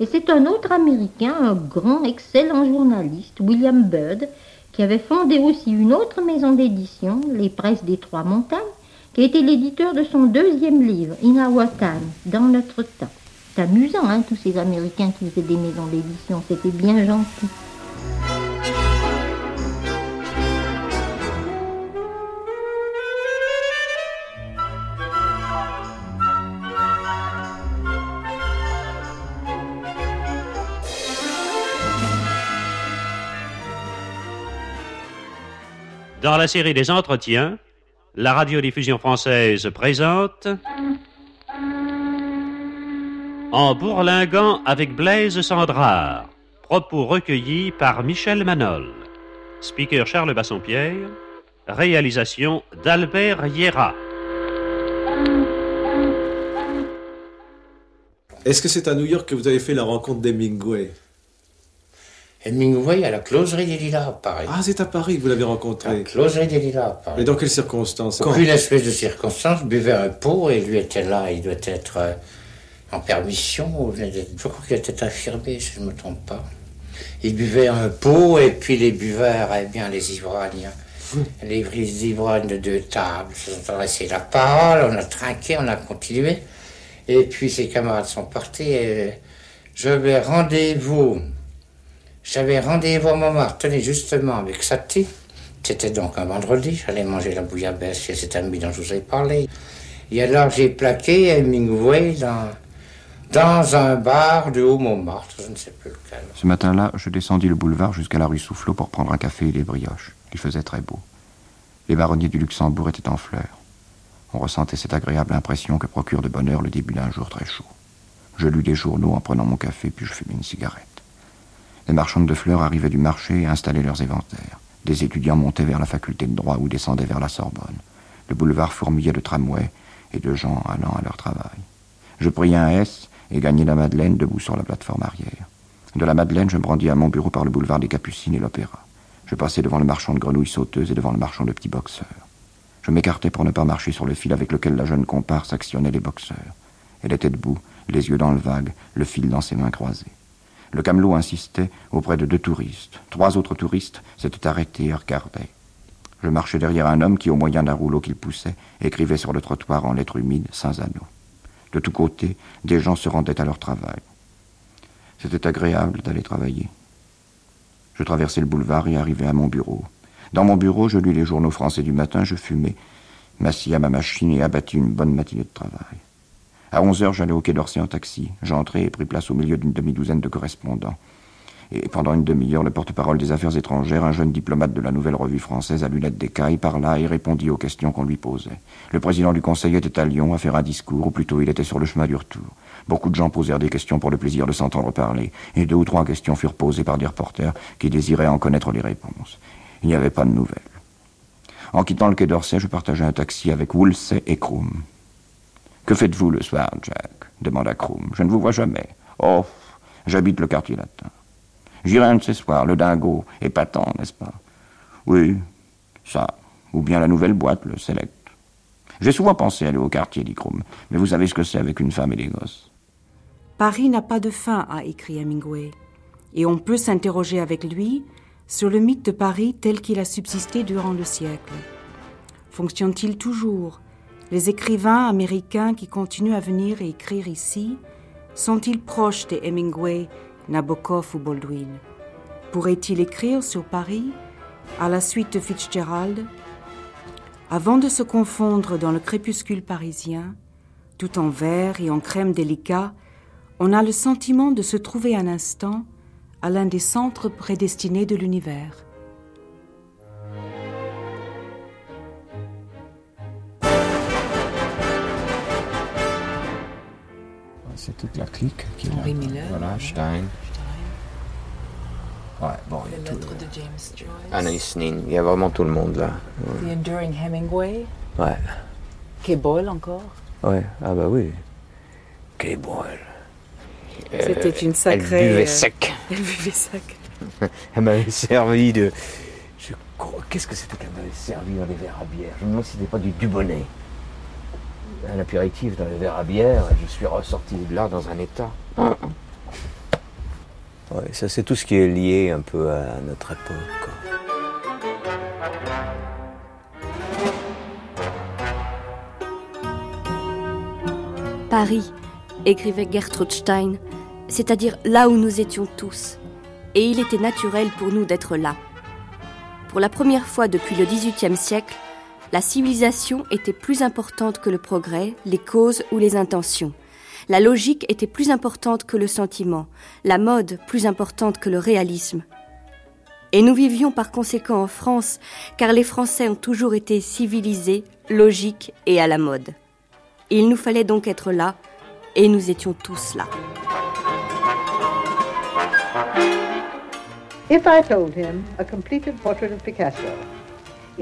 [SPEAKER 27] Et c'est un autre Américain, un grand, excellent journaliste, William Bird, qui avait fondé aussi une autre maison d'édition, les Presses des Trois Montagnes, qui été l'éditeur de son deuxième livre, In Our Time, dans notre temps. C'est amusant, hein, tous ces Américains qui faisaient des maisons d'édition, c'était bien gentil.
[SPEAKER 28] Dans la série des entretiens, la radiodiffusion française présente En bourlinguant avec Blaise Sandrard, propos recueillis par Michel Manol. Speaker Charles Bassompierre, réalisation d'Albert Hiera.
[SPEAKER 12] Est-ce que c'est à New York que vous avez fait la rencontre d'Hemingway?
[SPEAKER 3] Hemingway à la closerie des Lilas à Paris.
[SPEAKER 12] Ah, c'est à Paris que vous l'avez rencontré.
[SPEAKER 3] La closerie des Lilas à Paris.
[SPEAKER 12] Mais dans quelles circonstances
[SPEAKER 3] Aucune espèce de circonstance, buvait un pot et lui était là, il doit être euh, en permission, je crois qu'il était infirmier, si je ne me trompe pas. Il buvait un pot et puis les buveurs, eh bien les ivrognes, les ivrognes de deux tables se sont adressés la parole, on a trinqué, on a continué. Et puis ses camarades sont partis et je vais rendez-vous j'avais rendez-vous à Montmartre, tenez, justement, avec Satie. C'était donc un vendredi, j'allais manger la bouillabaisse chez cet ami dont je vous ai parlé. Et alors j'ai plaqué Hemingway dans, dans un bar de Haut-Montmartre, je ne sais plus lequel.
[SPEAKER 29] Ce matin-là, je descendis le boulevard jusqu'à la rue Soufflot pour prendre un café et des brioches. Il faisait très beau. Les baronniers du Luxembourg étaient en fleurs. On ressentait cette agréable impression que procure de bonheur le début d'un jour très chaud. Je lus les journaux en prenant mon café, puis je fumai une cigarette. Les marchandes de fleurs arrivaient du marché et installaient leurs éventaires. Des étudiants montaient vers la faculté de droit ou descendaient vers la Sorbonne. Le boulevard fourmillait de tramways et de gens allant à leur travail. Je pris un S et gagnai la Madeleine debout sur la plateforme arrière. De la Madeleine, je me rendis à mon bureau par le boulevard des Capucines et l'Opéra. Je passais devant le marchand de grenouilles sauteuses et devant le marchand de petits boxeurs. Je m'écartais pour ne pas marcher sur le fil avec lequel la jeune comparse actionnait les boxeurs. Elle était debout, les yeux dans le vague, le fil dans ses mains croisées. Le camelot insistait auprès de deux touristes. Trois autres touristes s'étaient arrêtés et regardaient. Je marchais derrière un homme qui, au moyen d'un rouleau qu'il poussait, écrivait sur le trottoir en lettres humides, sans anneaux. De tous côtés, des gens se rendaient à leur travail. C'était agréable d'aller travailler. Je traversai le boulevard et arrivai à mon bureau. Dans mon bureau, je lus les journaux français du matin, je fumais, m'assis à ma machine et abattis une bonne matinée de travail. À onze heures, j'allais au quai d'Orsay en taxi. J'entrai et pris place au milieu d'une demi-douzaine de correspondants. Et pendant une demi-heure, le porte-parole des affaires étrangères, un jeune diplomate de la nouvelle revue française à lunettes d'écaille, parla et répondit aux questions qu'on lui posait. Le président du conseil était à Lyon à faire un discours, ou plutôt il était sur le chemin du retour. Beaucoup de gens posèrent des questions pour le plaisir de s'entendre parler, et deux ou trois questions furent posées par des reporters qui désiraient en connaître les réponses. Il n'y avait pas de nouvelles. En quittant le quai d'Orsay, je partageai un taxi avec Woolsey et Krum. Que faites-vous le soir, Jack demanda Krum. Je ne vous vois jamais. Oh, j'habite le quartier latin. J'irai un de ces soirs, le dingo, épatant, n'est-ce pas? Oui, ça. Ou bien la nouvelle boîte, le Select. J'ai souvent pensé aller au quartier, dit Krum, mais vous savez ce que c'est avec une femme et des gosses.
[SPEAKER 30] Paris n'a pas de fin, a écrit Hemingway, et on peut s'interroger avec lui sur le mythe de Paris tel qu'il a subsisté durant le siècle. Fonctionne-t-il toujours? Les écrivains américains qui continuent à venir et écrire ici sont-ils proches des Hemingway Nabokov ou Baldwin? Pourrait-il écrire sur Paris à la suite de Fitzgerald? Avant de se confondre dans le crépuscule parisien, tout en vert et en crème délicat, on a le sentiment de se trouver un instant à l'un des centres prédestinés de l'univers.
[SPEAKER 29] C'est toute la clique qui est
[SPEAKER 30] Henri
[SPEAKER 29] là.
[SPEAKER 30] Miller.
[SPEAKER 29] Voilà, Stein. Ouais, bon, il y a tout.
[SPEAKER 18] de James Joyce.
[SPEAKER 29] Anaïs Nin, il y a vraiment tout le monde là.
[SPEAKER 18] The Enduring Hemingway.
[SPEAKER 29] Ouais,
[SPEAKER 18] Kay Boyle encore.
[SPEAKER 29] ouais, ah bah oui. Kay Boyle.
[SPEAKER 30] C'était
[SPEAKER 29] Euh,
[SPEAKER 30] une sacrée.
[SPEAKER 29] Elle buvait
[SPEAKER 30] euh,
[SPEAKER 29] sec.
[SPEAKER 30] Elle buvait sec.
[SPEAKER 29] Elle m'avait servi de. Je. Qu'est-ce que c'était qu'elle m'avait servi dans les verres à bière? Je me demande si c'était pas du Dubonnet. Un apéritif dans les verres à bière, et je suis ressorti de là dans un état. Ouais, ça c'est tout ce qui est lié un peu à notre époque. quoi.
[SPEAKER 31] Paris, écrivait Gertrude Stein, c'est-à-dire là où nous étions tous. Et il était naturel pour nous d'être là. Pour la première fois depuis le XVIIIe siècle, la civilisation était plus importante que le progrès, les causes ou les intentions. La logique était plus importante que le sentiment, la mode plus importante que le réalisme. Et nous vivions par conséquent en France, car les Français ont toujours été civilisés, logiques et à la mode. Il nous fallait donc être là, et nous étions tous là.
[SPEAKER 32] If I told him a completed portrait of Picasso,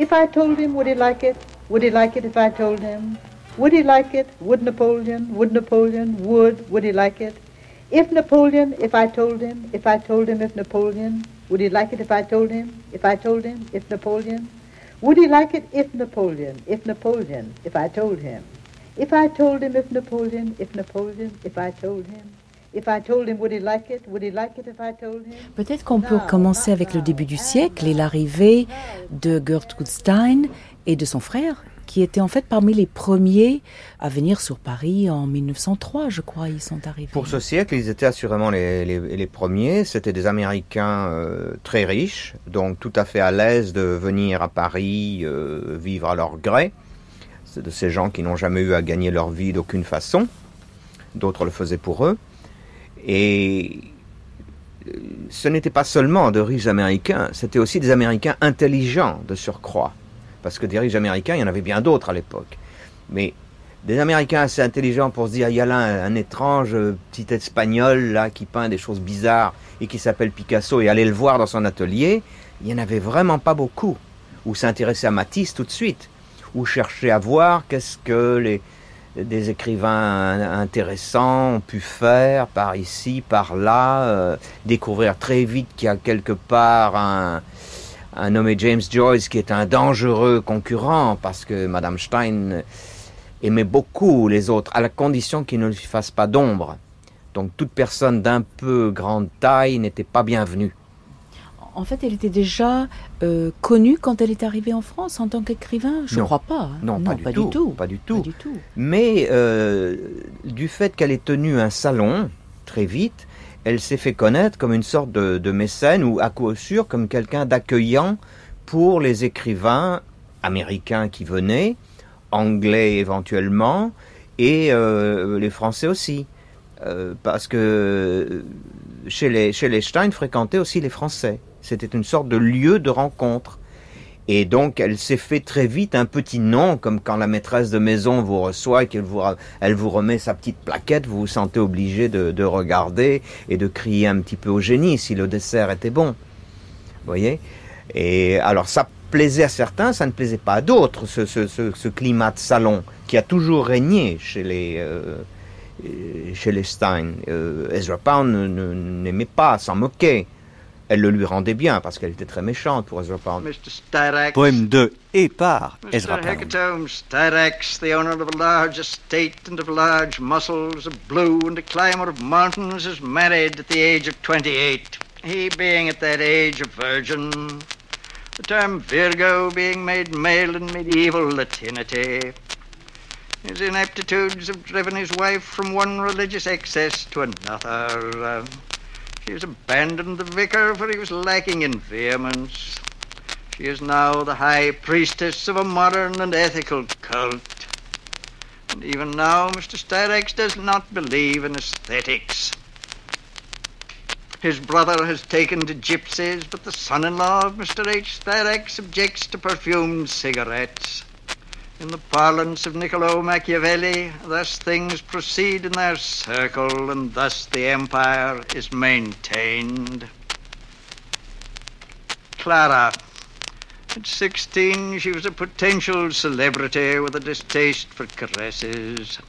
[SPEAKER 32] if I told him, would he like it? Would he like it if I told him? Would he like it? Would Napoleon? Would Napoleon? Would? Would he like it? If Napoleon, if I told him, if I told him if Napoleon, would he like it if I told him? If I told him, if Napoleon? Would he like it if Napoleon, if Napoleon, if I told him? If I told him if Napoleon, if Napoleon, if I told him? If I told him, would he like it? Would he like it if I told him?
[SPEAKER 33] Peut-être qu'on peut commencer avec le début du siècle et l'arrivée de Gertrude Stein et de son frère, qui étaient en fait parmi les premiers à venir sur Paris en 1903, je crois, ils sont arrivés.
[SPEAKER 29] Pour ce siècle, ils étaient assurément les, les- les premiers. C'était des Américains euh, très riches, donc tout à fait à l'aise de venir à Paris euh, vivre à leur gré. C'est de ces gens qui n'ont jamais eu à gagner leur vie d'aucune façon. D'autres le faisaient pour eux. Et euh, ce n'était pas seulement de riches Américains, c'était aussi des Américains intelligents de surcroît. Parce que des riches Américains, il y en avait bien d'autres à l'époque. Mais des Américains assez intelligents pour se dire, il y a là un, étrange euh, petit espagnol là qui peint des choses bizarres et qui s'appelle Picasso et aller le voir dans son atelier, il n'y en avait vraiment pas beaucoup. Ou s'intéresser à Matisse tout de suite, ou chercher à voir qu'est-ce que les,
[SPEAKER 34] des écrivains intéressants ont pu faire par ici, par là, euh, découvrir très vite qu'il y a quelque part un, un nommé James Joyce qui est un dangereux concurrent parce que Madame Stein aimait beaucoup les autres à la condition qu'ils ne lui fassent pas d'ombre. Donc toute personne d'un peu grande taille n'était pas bienvenue.
[SPEAKER 33] En fait, elle était déjà euh, connue quand elle est arrivée en France en tant qu'écrivain? Je ne crois pas. hein.
[SPEAKER 34] Non, pas, du, tout, Pas du tout.
[SPEAKER 33] Pas du tout.
[SPEAKER 34] Mais euh, du fait qu'elle ait tenu un salon très vite, elle s'est fait connaître comme une sorte de, de mécène ou à coup sûr comme quelqu'un d'accueillant pour les écrivains américains qui venaient, anglais éventuellement, et euh, les Français aussi. Euh, parce que chez les, chez les Stein fréquentaient aussi les Français. C'était une sorte de lieu de rencontre. Et donc, elle s'est fait très vite un petit nom, comme quand la maîtresse de maison vous reçoit et qu'elle vous, elle vous remet sa petite plaquette, vous vous sentez obligé de, de regarder et de crier un petit peu au génie si le dessert était bon. Vous voyez? Et alors, ça plaisait à certains, ça ne plaisait pas à d'autres, ce, climat de salon qui a toujours régné chez les, euh, chez les Stein. Euh, Ezra Pound n'aimait pas, s'en moquait. Elle le lui rendait bien parce qu'elle était très méchante pour Ezra Pound.
[SPEAKER 35] Mr. Styrax.
[SPEAKER 1] Poème de et par Ezra
[SPEAKER 35] Mr.
[SPEAKER 1] Pound.
[SPEAKER 35] Hecatome Styrax, the owner of a large estate and of large muscles, of blue and a climber of mountains, is married at the age of 28, he being at that age a virgin. The term Virgo being made male in medieval Latinity. His ineptitudes have driven his wife from one religious excess to another. She has abandoned the vicar, for he was lacking in vehemence. She is now the high priestess of a modern and ethical cult. And even now, Mr. Styrax does not believe in aesthetics. His brother has taken to gypsies, but the son in law of Mr. H. Styrax objects to perfumed cigarettes. In the parlance of Niccolo Machiavelli, thus things proceed in their circle, and thus the empire is maintained. Clara. At 16, she was a potential celebrity with a distaste for caresses.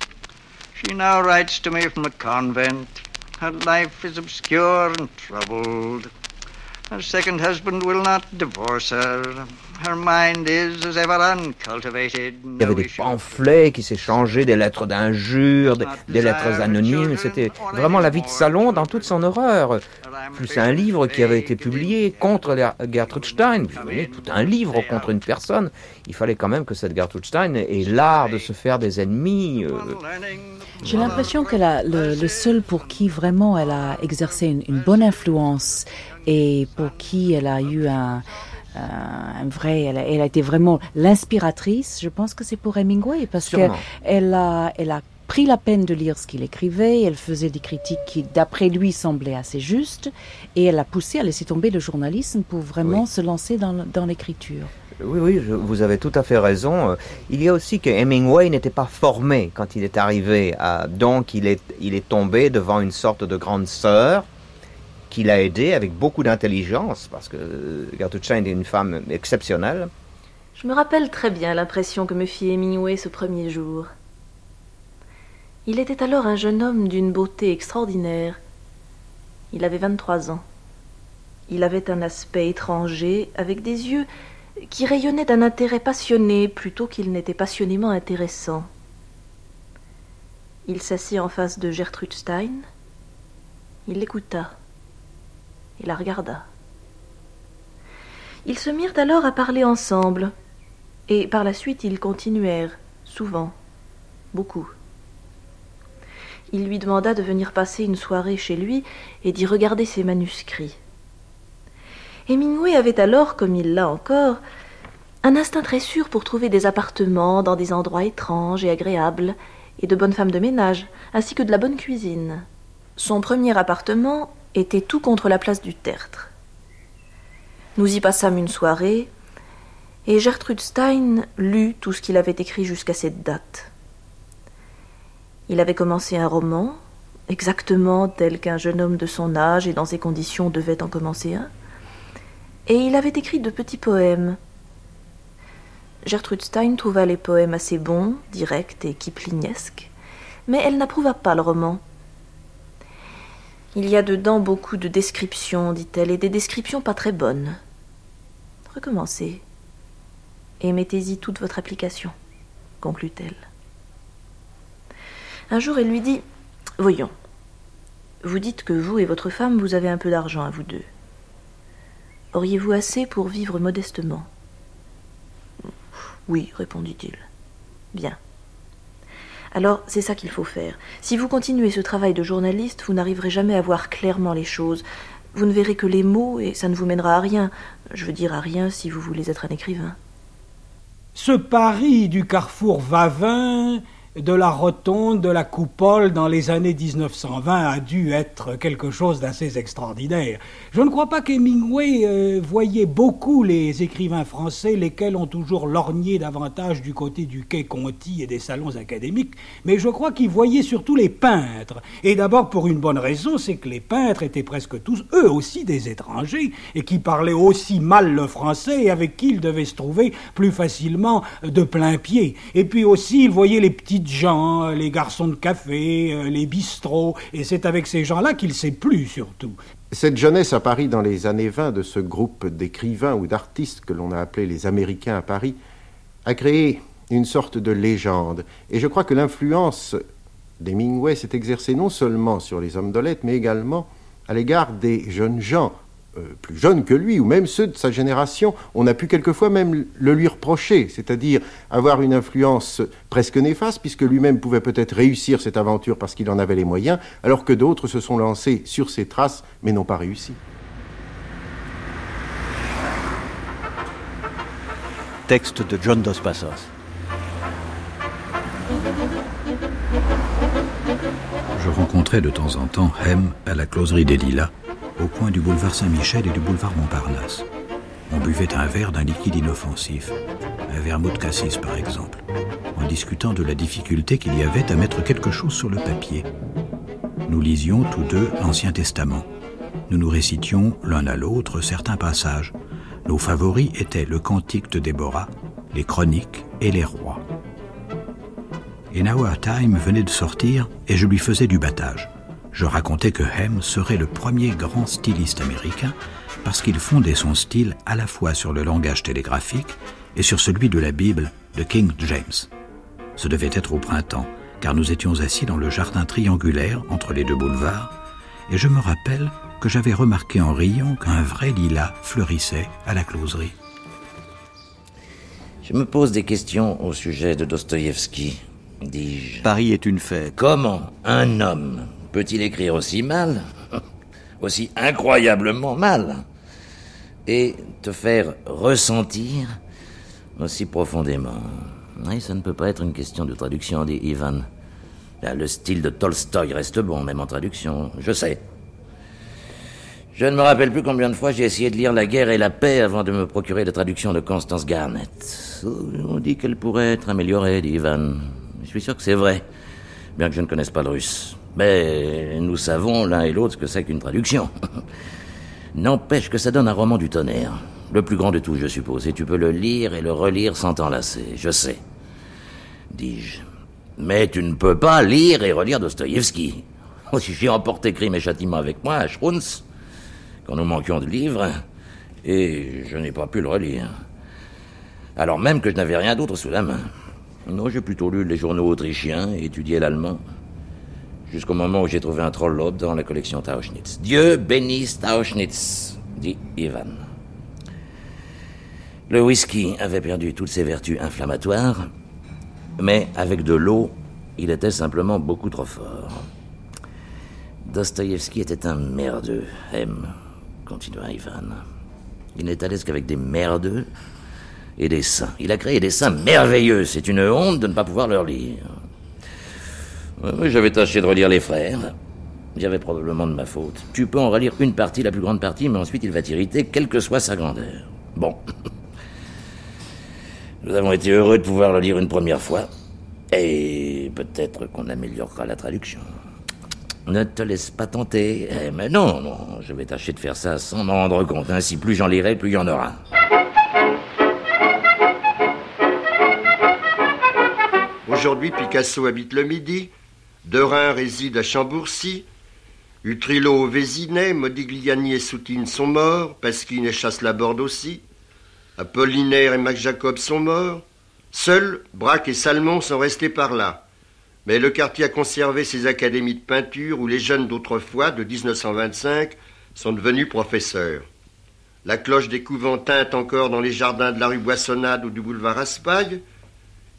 [SPEAKER 35] She now writes to me from a convent. Her life is obscure and troubled. Her second husband will not divorce her. Her mind is, as ever, uncultivated.
[SPEAKER 34] Il y avait des pamphlets qui s'échangeaient, des lettres d'injures, des, des lettres anonymes. C'était vraiment la vie de salon dans toute son horreur. Plus un livre qui avait été publié contre la- Gertrude Stein. Vous voyez, tout un livre contre une personne. Il fallait quand même que cette Gertrude Stein ait l'art de se faire des ennemis. euh,
[SPEAKER 33] J'ai l'impression que la- le, le seul pour qui vraiment elle a exercé une, une bonne influence et pour qui elle a eu un, vrai, elle a, elle a été vraiment l'inspiratrice, je pense que c'est pour Hemingway parce qu'elle a, elle a pris la peine de lire ce qu'il écrivait, elle faisait des critiques qui, d'après lui, semblaient assez justes et elle a poussé à laisser tomber le journalisme pour vraiment
[SPEAKER 34] Oui.
[SPEAKER 33] se lancer dans, l'écriture.
[SPEAKER 34] Oui, oui, je- vous avez tout à fait raison. Euh, Il y a aussi que Hemingway n'était pas formé quand il est arrivé. à- donc, il est, il est tombé devant une sorte de grande sœur qui l'a aidé avec beaucoup d'intelligence, parce que euh, Gertrude est une femme exceptionnelle.
[SPEAKER 36] Je me rappelle très bien l'impression que me fit Hemingway ce premier jour. Il était alors un jeune homme d'une beauté extraordinaire. Il avait 23 ans. Il avait un aspect étranger, avec des yeux qui rayonnaient d'un intérêt passionné plutôt qu'il n'était passionnément intéressant. Il s'assit en face de Gertrude Stein. Il l'écouta la regarda. Ils se mirent alors à parler ensemble, et par la suite ils continuèrent, souvent, beaucoup. Il lui demanda de venir passer une soirée chez lui et d'y regarder ses manuscrits. Hemingway avait alors, comme il l'a encore, un instinct très sûr pour trouver des appartements dans des endroits étranges et agréables, et de bonnes femmes de ménage, ainsi que de la bonne cuisine. Son premier appartement était tout contre la place du Tertre. Nous y passâmes une soirée, et Gertrude Stein lut tout ce qu'il avait écrit jusqu'à cette date. Il avait commencé un roman, exactement tel qu'un jeune homme de son âge et dans ses conditions devait en commencer un, et il avait écrit de petits poèmes. Gertrude Stein trouva les poèmes assez bons, directs et kiplinesques, mais elle n'approuva pas le roman. Il y a dedans beaucoup de descriptions, dit-elle, et des descriptions pas très bonnes. Recommencez. Et mettez-y toute votre application, conclut-elle. Un jour, elle lui dit Voyons, vous dites que vous et votre femme, vous avez un peu d'argent à vous deux. Auriez-vous assez pour vivre modestement? Oui, répondit-il. Bien. Alors, c'est ça qu'il faut faire. Si vous continuez ce travail de journaliste, vous n'arriverez jamais à voir clairement les choses. Vous ne verrez que les mots et ça ne vous mènera à rien. Je veux dire à rien si vous voulez être un écrivain.
[SPEAKER 37] Ce Paris du carrefour Vavin de la rotonde, de la coupole dans les années 1920 a dû être quelque chose d'assez extraordinaire. Je ne crois pas qu'Hemingway euh, voyait beaucoup les écrivains français, lesquels ont toujours lorgné davantage du côté du quai Conti et des salons académiques, mais je crois qu'il voyait surtout les peintres. Et d'abord pour une bonne raison, c'est que les peintres étaient presque tous, eux aussi, des étrangers, et qui parlaient aussi mal le français et avec qui ils devaient se trouver plus facilement de plein pied. Et puis aussi, ils voyaient les petites gens, les garçons de café, euh, les bistrots, et c'est avec ces gens-là qu'il s'est plu surtout.
[SPEAKER 38] Cette jeunesse à Paris dans les années 20 de ce groupe d'écrivains ou d'artistes que l'on a appelé les Américains à Paris a créé une sorte de légende. Et je crois que l'influence d'Hemingway s'est exercée non seulement sur les hommes de lettres, mais également à l'égard des jeunes gens euh, plus jeunes que lui, ou même ceux de sa génération, on a pu quelquefois même le lui reprocher, c'est-à-dire avoir une influence presque néfaste, puisque lui-même pouvait peut-être réussir cette aventure parce qu'il en avait les moyens, alors que d'autres se sont lancés sur ses traces, mais n'ont pas réussi.
[SPEAKER 1] Texte de John Dos Passos.
[SPEAKER 39] Je rencontrais de temps en temps Hem à la closerie des Lilas, au coin du boulevard Saint-Michel et du boulevard Montparnasse. On buvait un verre d'un liquide inoffensif, un vermouth cassis par exemple, en discutant de la difficulté qu'il y avait à mettre quelque chose sur le papier. Nous lisions tous deux l'Ancien Testament. Nous nous récitions l'un à l'autre certains passages. Nos favoris étaient le Cantique de Déborah, les Chroniques et les Rois. Et Now Time venait de sortir et je lui faisais du battage. Je racontais que Hem serait le premier grand styliste américain parce qu'il fondait son style à la fois sur le langage télégraphique et sur celui de la Bible de King James. Ce devait être au printemps, car nous étions assis dans le jardin triangulaire entre les deux boulevards, et je me rappelle que j'avais remarqué en riant qu'un vrai lilas fleurissait à la closerie.
[SPEAKER 40] Je me pose des questions au sujet de Dostoïevski, dis-je.
[SPEAKER 1] Paris est une fête.
[SPEAKER 40] Comment un homme peut-il écrire aussi mal, aussi incroyablement mal, et te faire ressentir aussi profondément? Oui, ça ne peut pas être une question de traduction, dit Ivan. le style de Tolstoï reste bon, même en traduction, je sais. Je ne me rappelle plus combien de fois j'ai essayé de lire La guerre et la paix avant de me procurer la traduction de Constance Garnett. On dit qu'elle pourrait être améliorée, dit Ivan. Je suis sûr que c'est vrai, bien que je ne connaisse pas le russe. Mais nous savons l'un et l'autre ce que c'est qu'une traduction. N'empêche que ça donne un roman du tonnerre. Le plus grand de tous, je suppose, et tu peux le lire et le relire sans t'enlacer. Je sais. Dis-je. Mais tu ne peux pas lire et relire Dostoïevski. J'ai emporté crime et châtiment avec moi à Schruns, quand nous manquions de livres, et je n'ai pas pu le relire. Alors même que je n'avais rien d'autre sous la main. Non, j'ai plutôt lu les journaux autrichiens et étudié l'allemand jusqu'au moment où j'ai trouvé un troll dans la collection Tauschnitz. Dieu bénisse Tauschnitz, dit Ivan. Le whisky avait perdu toutes ses vertus inflammatoires, mais avec de l'eau, il était simplement beaucoup trop fort. Dostoïevski était un merdeux, M, continua Ivan. Il n'est à l'aise qu'avec des merdeux et des saints. Il a créé des saints merveilleux. C'est une honte de ne pas pouvoir leur lire. Oui, j'avais tâché de relire les frères. J'avais probablement de ma faute. Tu peux en relire une partie, la plus grande partie, mais ensuite il va t'irriter, quelle que soit sa grandeur. Bon. Nous avons été heureux de pouvoir le lire une première fois. Et peut-être qu'on améliorera la traduction. Ne te laisse pas tenter. Eh, mais non, non, je vais tâcher de faire ça sans m'en rendre compte. Ainsi, plus j'en lirai, plus il y en aura.
[SPEAKER 41] Aujourd'hui, Picasso habite le Midi, Derain réside à Chambourcy, Utrillo Vésinet, Modigliani et Soutine sont morts, Pasquine et Chasse-Laborde aussi, Apollinaire et Mac Jacob sont morts, seuls Braque et Salmon sont restés par là. Mais le quartier a conservé ses académies de peinture où les jeunes d'autrefois, de 1925, sont devenus professeurs. La cloche des couvents teinte encore dans les jardins de la rue Boissonnade ou du boulevard Raspail,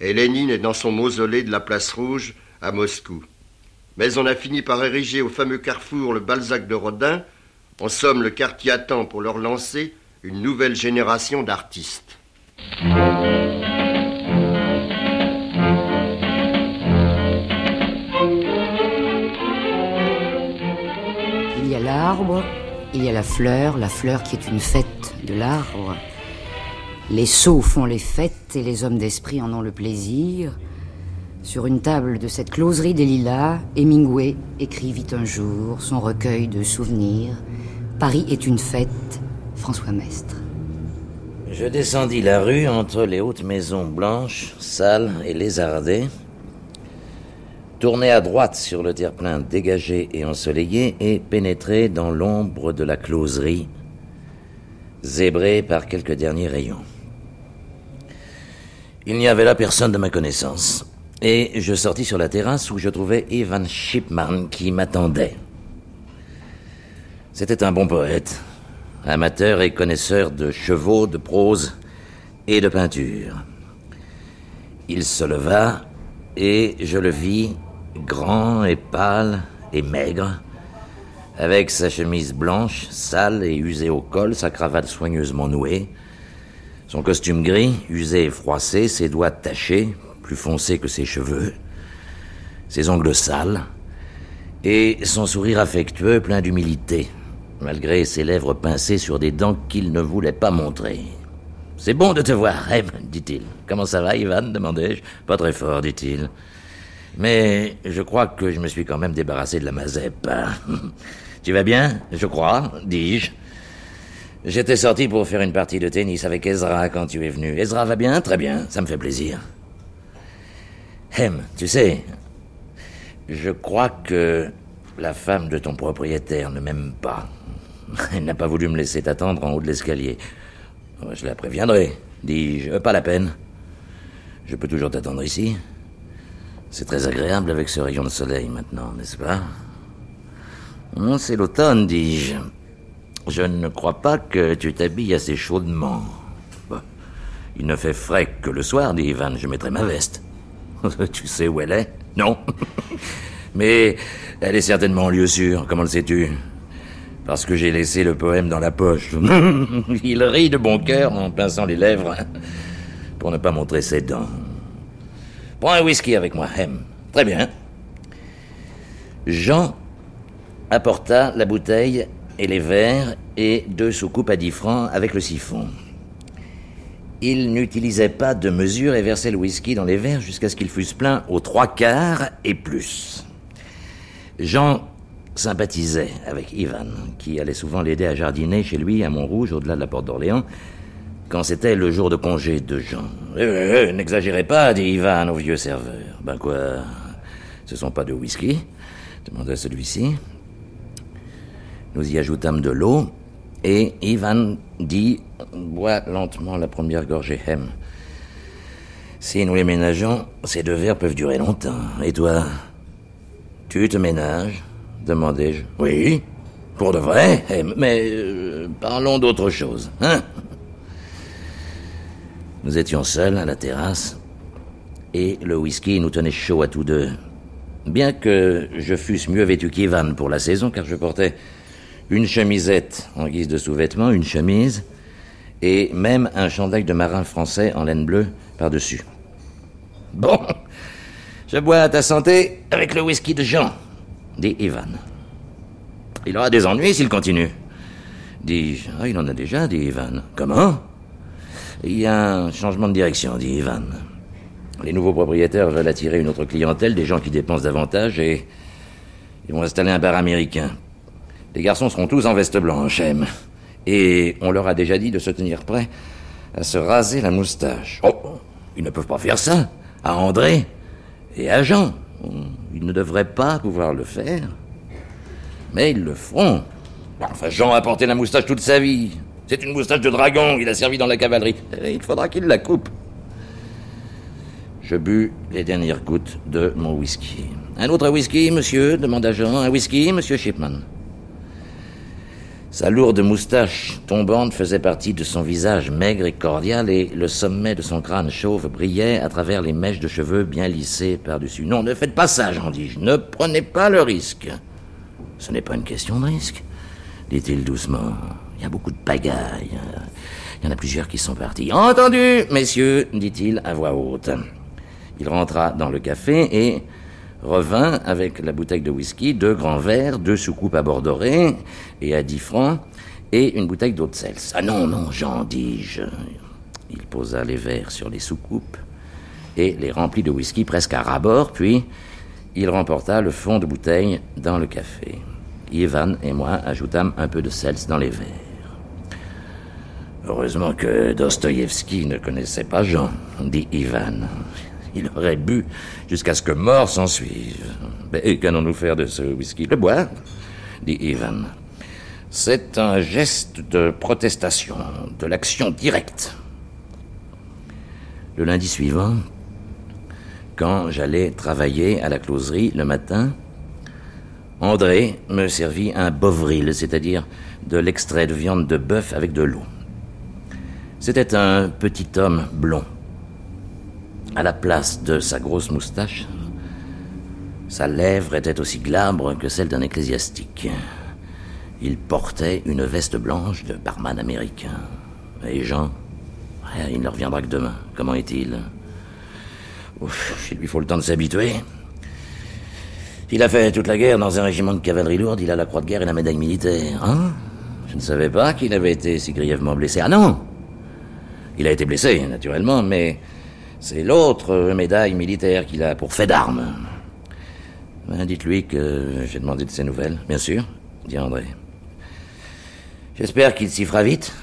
[SPEAKER 41] et Lénine est dans son mausolée de la place Rouge à Moscou. Mais on a fini par ériger au fameux carrefour le Balzac de Rodin. En somme, le quartier attend pour leur lancer une nouvelle génération d'artistes.
[SPEAKER 42] Il y a l'arbre, il y a la fleur, la fleur qui est une fête de l'arbre. Les sots font les fêtes et les hommes d'esprit en ont le plaisir. Sur une table de cette closerie des lilas, Hemingway écrivit un jour son recueil de souvenirs. Paris est une fête, François Mestre.
[SPEAKER 40] Je descendis la rue entre les hautes maisons blanches, sales et lézardées, tournai à droite sur le terre-plein dégagé et ensoleillé et pénétrai dans l'ombre de la closerie, zébrée par quelques derniers rayons. Il n'y avait là personne de ma connaissance, et je sortis sur la terrasse où je trouvais Ivan Shipman qui m'attendait. C'était un bon poète, amateur et connaisseur de chevaux, de prose et de peinture. Il se leva et je le vis, grand et pâle et maigre, avec sa chemise blanche, sale et usée au col, sa cravate soigneusement nouée, son costume gris, usé et froissé, ses doigts tachés, plus foncés que ses cheveux, ses ongles sales, et son sourire affectueux plein d'humilité, malgré ses lèvres pincées sur des dents qu'il ne voulait pas montrer. C'est bon de te voir, Em, dit-il. Comment ça va, Ivan demandai-je. Pas très fort, dit-il. Mais je crois que je me suis quand même débarrassé de la mazette. tu vas bien, je crois, dis-je. J'étais sorti pour faire une partie de tennis avec Ezra quand tu es venu. Ezra va bien Très bien, ça me fait plaisir. Hem, tu sais, je crois que la femme de ton propriétaire ne m'aime pas. Elle n'a pas voulu me laisser t'attendre en haut de l'escalier. Je la préviendrai, dis-je. Pas la peine. Je peux toujours t'attendre ici. C'est très agréable avec ce rayon de soleil maintenant, n'est-ce pas? C'est l'automne, dis-je. Je ne crois pas que tu t'habilles assez chaudement. Bah, il ne fait frais que le soir, dit Ivan. Je mettrai ma veste. tu sais où elle est? Non. Mais elle est certainement en lieu sûr. Comment le sais-tu? Parce que j'ai laissé le poème dans la poche. il rit de bon cœur en pinçant les lèvres pour ne pas montrer ses dents. Prends un whisky avec moi, Hem. Très bien. Jean apporta la bouteille et les verres et deux soucoupes à dix francs avec le siphon. Il n'utilisait pas de mesure et versait le whisky dans les verres jusqu'à ce qu'ils fussent pleins aux trois quarts et plus. Jean sympathisait avec Ivan, qui allait souvent l'aider à jardiner chez lui à Montrouge, au-delà de la porte d'Orléans, quand c'était le jour de congé de Jean. Eh, eh, N'exagérez pas, dit Ivan au vieux serveur. Ben quoi Ce sont pas de whisky? demanda celui-ci. Nous y ajoutâmes de l'eau, et Ivan dit Bois lentement la première gorgée, Hem. Si nous les ménageons, ces deux verres peuvent durer longtemps. Et toi Tu te ménages demandai-je. Oui, pour de vrai, Hem, mais euh, parlons d'autre chose, hein Nous étions seuls à la terrasse, et le whisky nous tenait chaud à tous deux. Bien que je fusse mieux vêtu qu'Ivan pour la saison, car je portais une chemisette en guise de sous-vêtement, une chemise, et même un chandail de marin français en laine bleue par-dessus. Bon, je bois à ta santé avec le whisky de Jean, dit Ivan. Il aura des ennuis s'il continue. Dis-je. Ah, il en a déjà, dit Ivan. Comment? Il y a un changement de direction, dit Ivan. Les nouveaux propriétaires veulent attirer une autre clientèle, des gens qui dépensent davantage, et ils vont installer un bar américain. Les garçons seront tous en veste blanche, M. Et on leur a déjà dit de se tenir prêts à se raser la moustache. Oh, ils ne peuvent pas faire ça. À André et agents. Ils ne devraient pas pouvoir le faire. Mais ils le feront. Enfin, Jean a porté la moustache toute sa vie. C'est une moustache de dragon, il a servi dans la cavalerie. Il faudra qu'il la coupe. Je bus les dernières gouttes de mon whisky. Un autre whisky, monsieur? demanda Jean. Un whisky, monsieur Shipman? Sa lourde moustache tombante faisait partie de son visage maigre et cordial et le sommet de son crâne chauve brillait à travers les mèches de cheveux bien lissées par-dessus. Non, ne faites pas ça, j'en dis. Ne prenez pas le risque. Ce n'est pas une question de risque, dit-il doucement. Il y a beaucoup de pagailles. Il y en a plusieurs qui sont partis. Entendu, messieurs, dit-il à voix haute. Il rentra dans le café et revint avec la bouteille de whisky, deux grands verres, deux soucoupes à bord doré et à dix francs, et une bouteille d'eau de sels. Ah non, non, j'en dis-je. Il posa les verres sur les soucoupes et les remplit de whisky presque à rabord, puis il remporta le fond de bouteille dans le café. Ivan et moi ajoutâmes un peu de sels dans les verres. Heureusement que Dostoïevski ne connaissait pas Jean, dit Ivan. Il aurait bu jusqu'à ce que mort s'en suive. Mais qu'allons-nous faire de ce whisky? Le boire dit Ivan. C'est un geste de protestation, de l'action directe. Le lundi suivant, quand j'allais travailler à la closerie le matin, André me servit un bovril, c'est-à-dire de l'extrait de viande de bœuf avec de l'eau. C'était un petit homme blond, à la place de sa grosse moustache, sa lèvre était aussi glabre que celle d'un ecclésiastique. Il portait une veste blanche de barman américain. Et Jean, il ne reviendra que demain. Comment est-il? Il lui faut le temps de s'habituer. Il a fait toute la guerre dans un régiment de cavalerie lourde, il a la croix de guerre et la médaille militaire. Hein? Je ne savais pas qu'il avait été si grièvement blessé. Ah non Il a été blessé, naturellement, mais c'est l'autre médaille militaire qu'il a pour fait d'armes. Ben, dites-lui que j'ai demandé de ses nouvelles, bien sûr, dit André. J'espère qu'il s'y fera vite.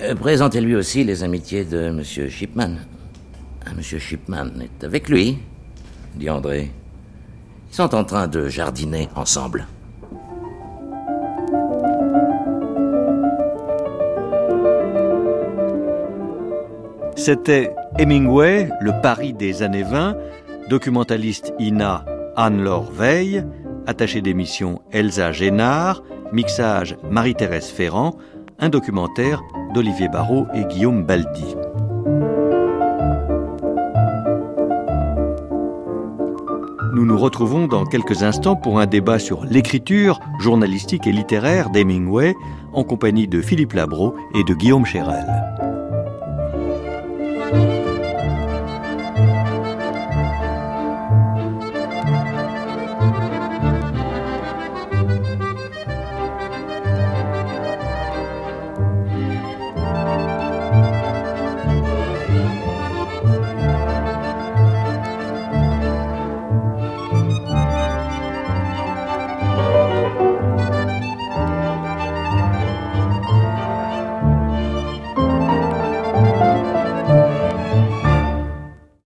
[SPEAKER 40] Euh, présentez-lui aussi les amitiés de M. Shipman. Ah, M. Shipman est avec lui, dit André. Ils sont en train de jardiner ensemble.
[SPEAKER 1] C'était Hemingway, le Paris des années 20, documentaliste INA Anne-Laure Veille, attachée d'émission Elsa Génard, mixage Marie-Thérèse Ferrand, un documentaire d'Olivier Barrault et Guillaume Baldi. Nous nous retrouvons dans quelques instants pour un débat sur l'écriture journalistique et littéraire d'Hemingway en compagnie de Philippe Labro et de Guillaume Chérel.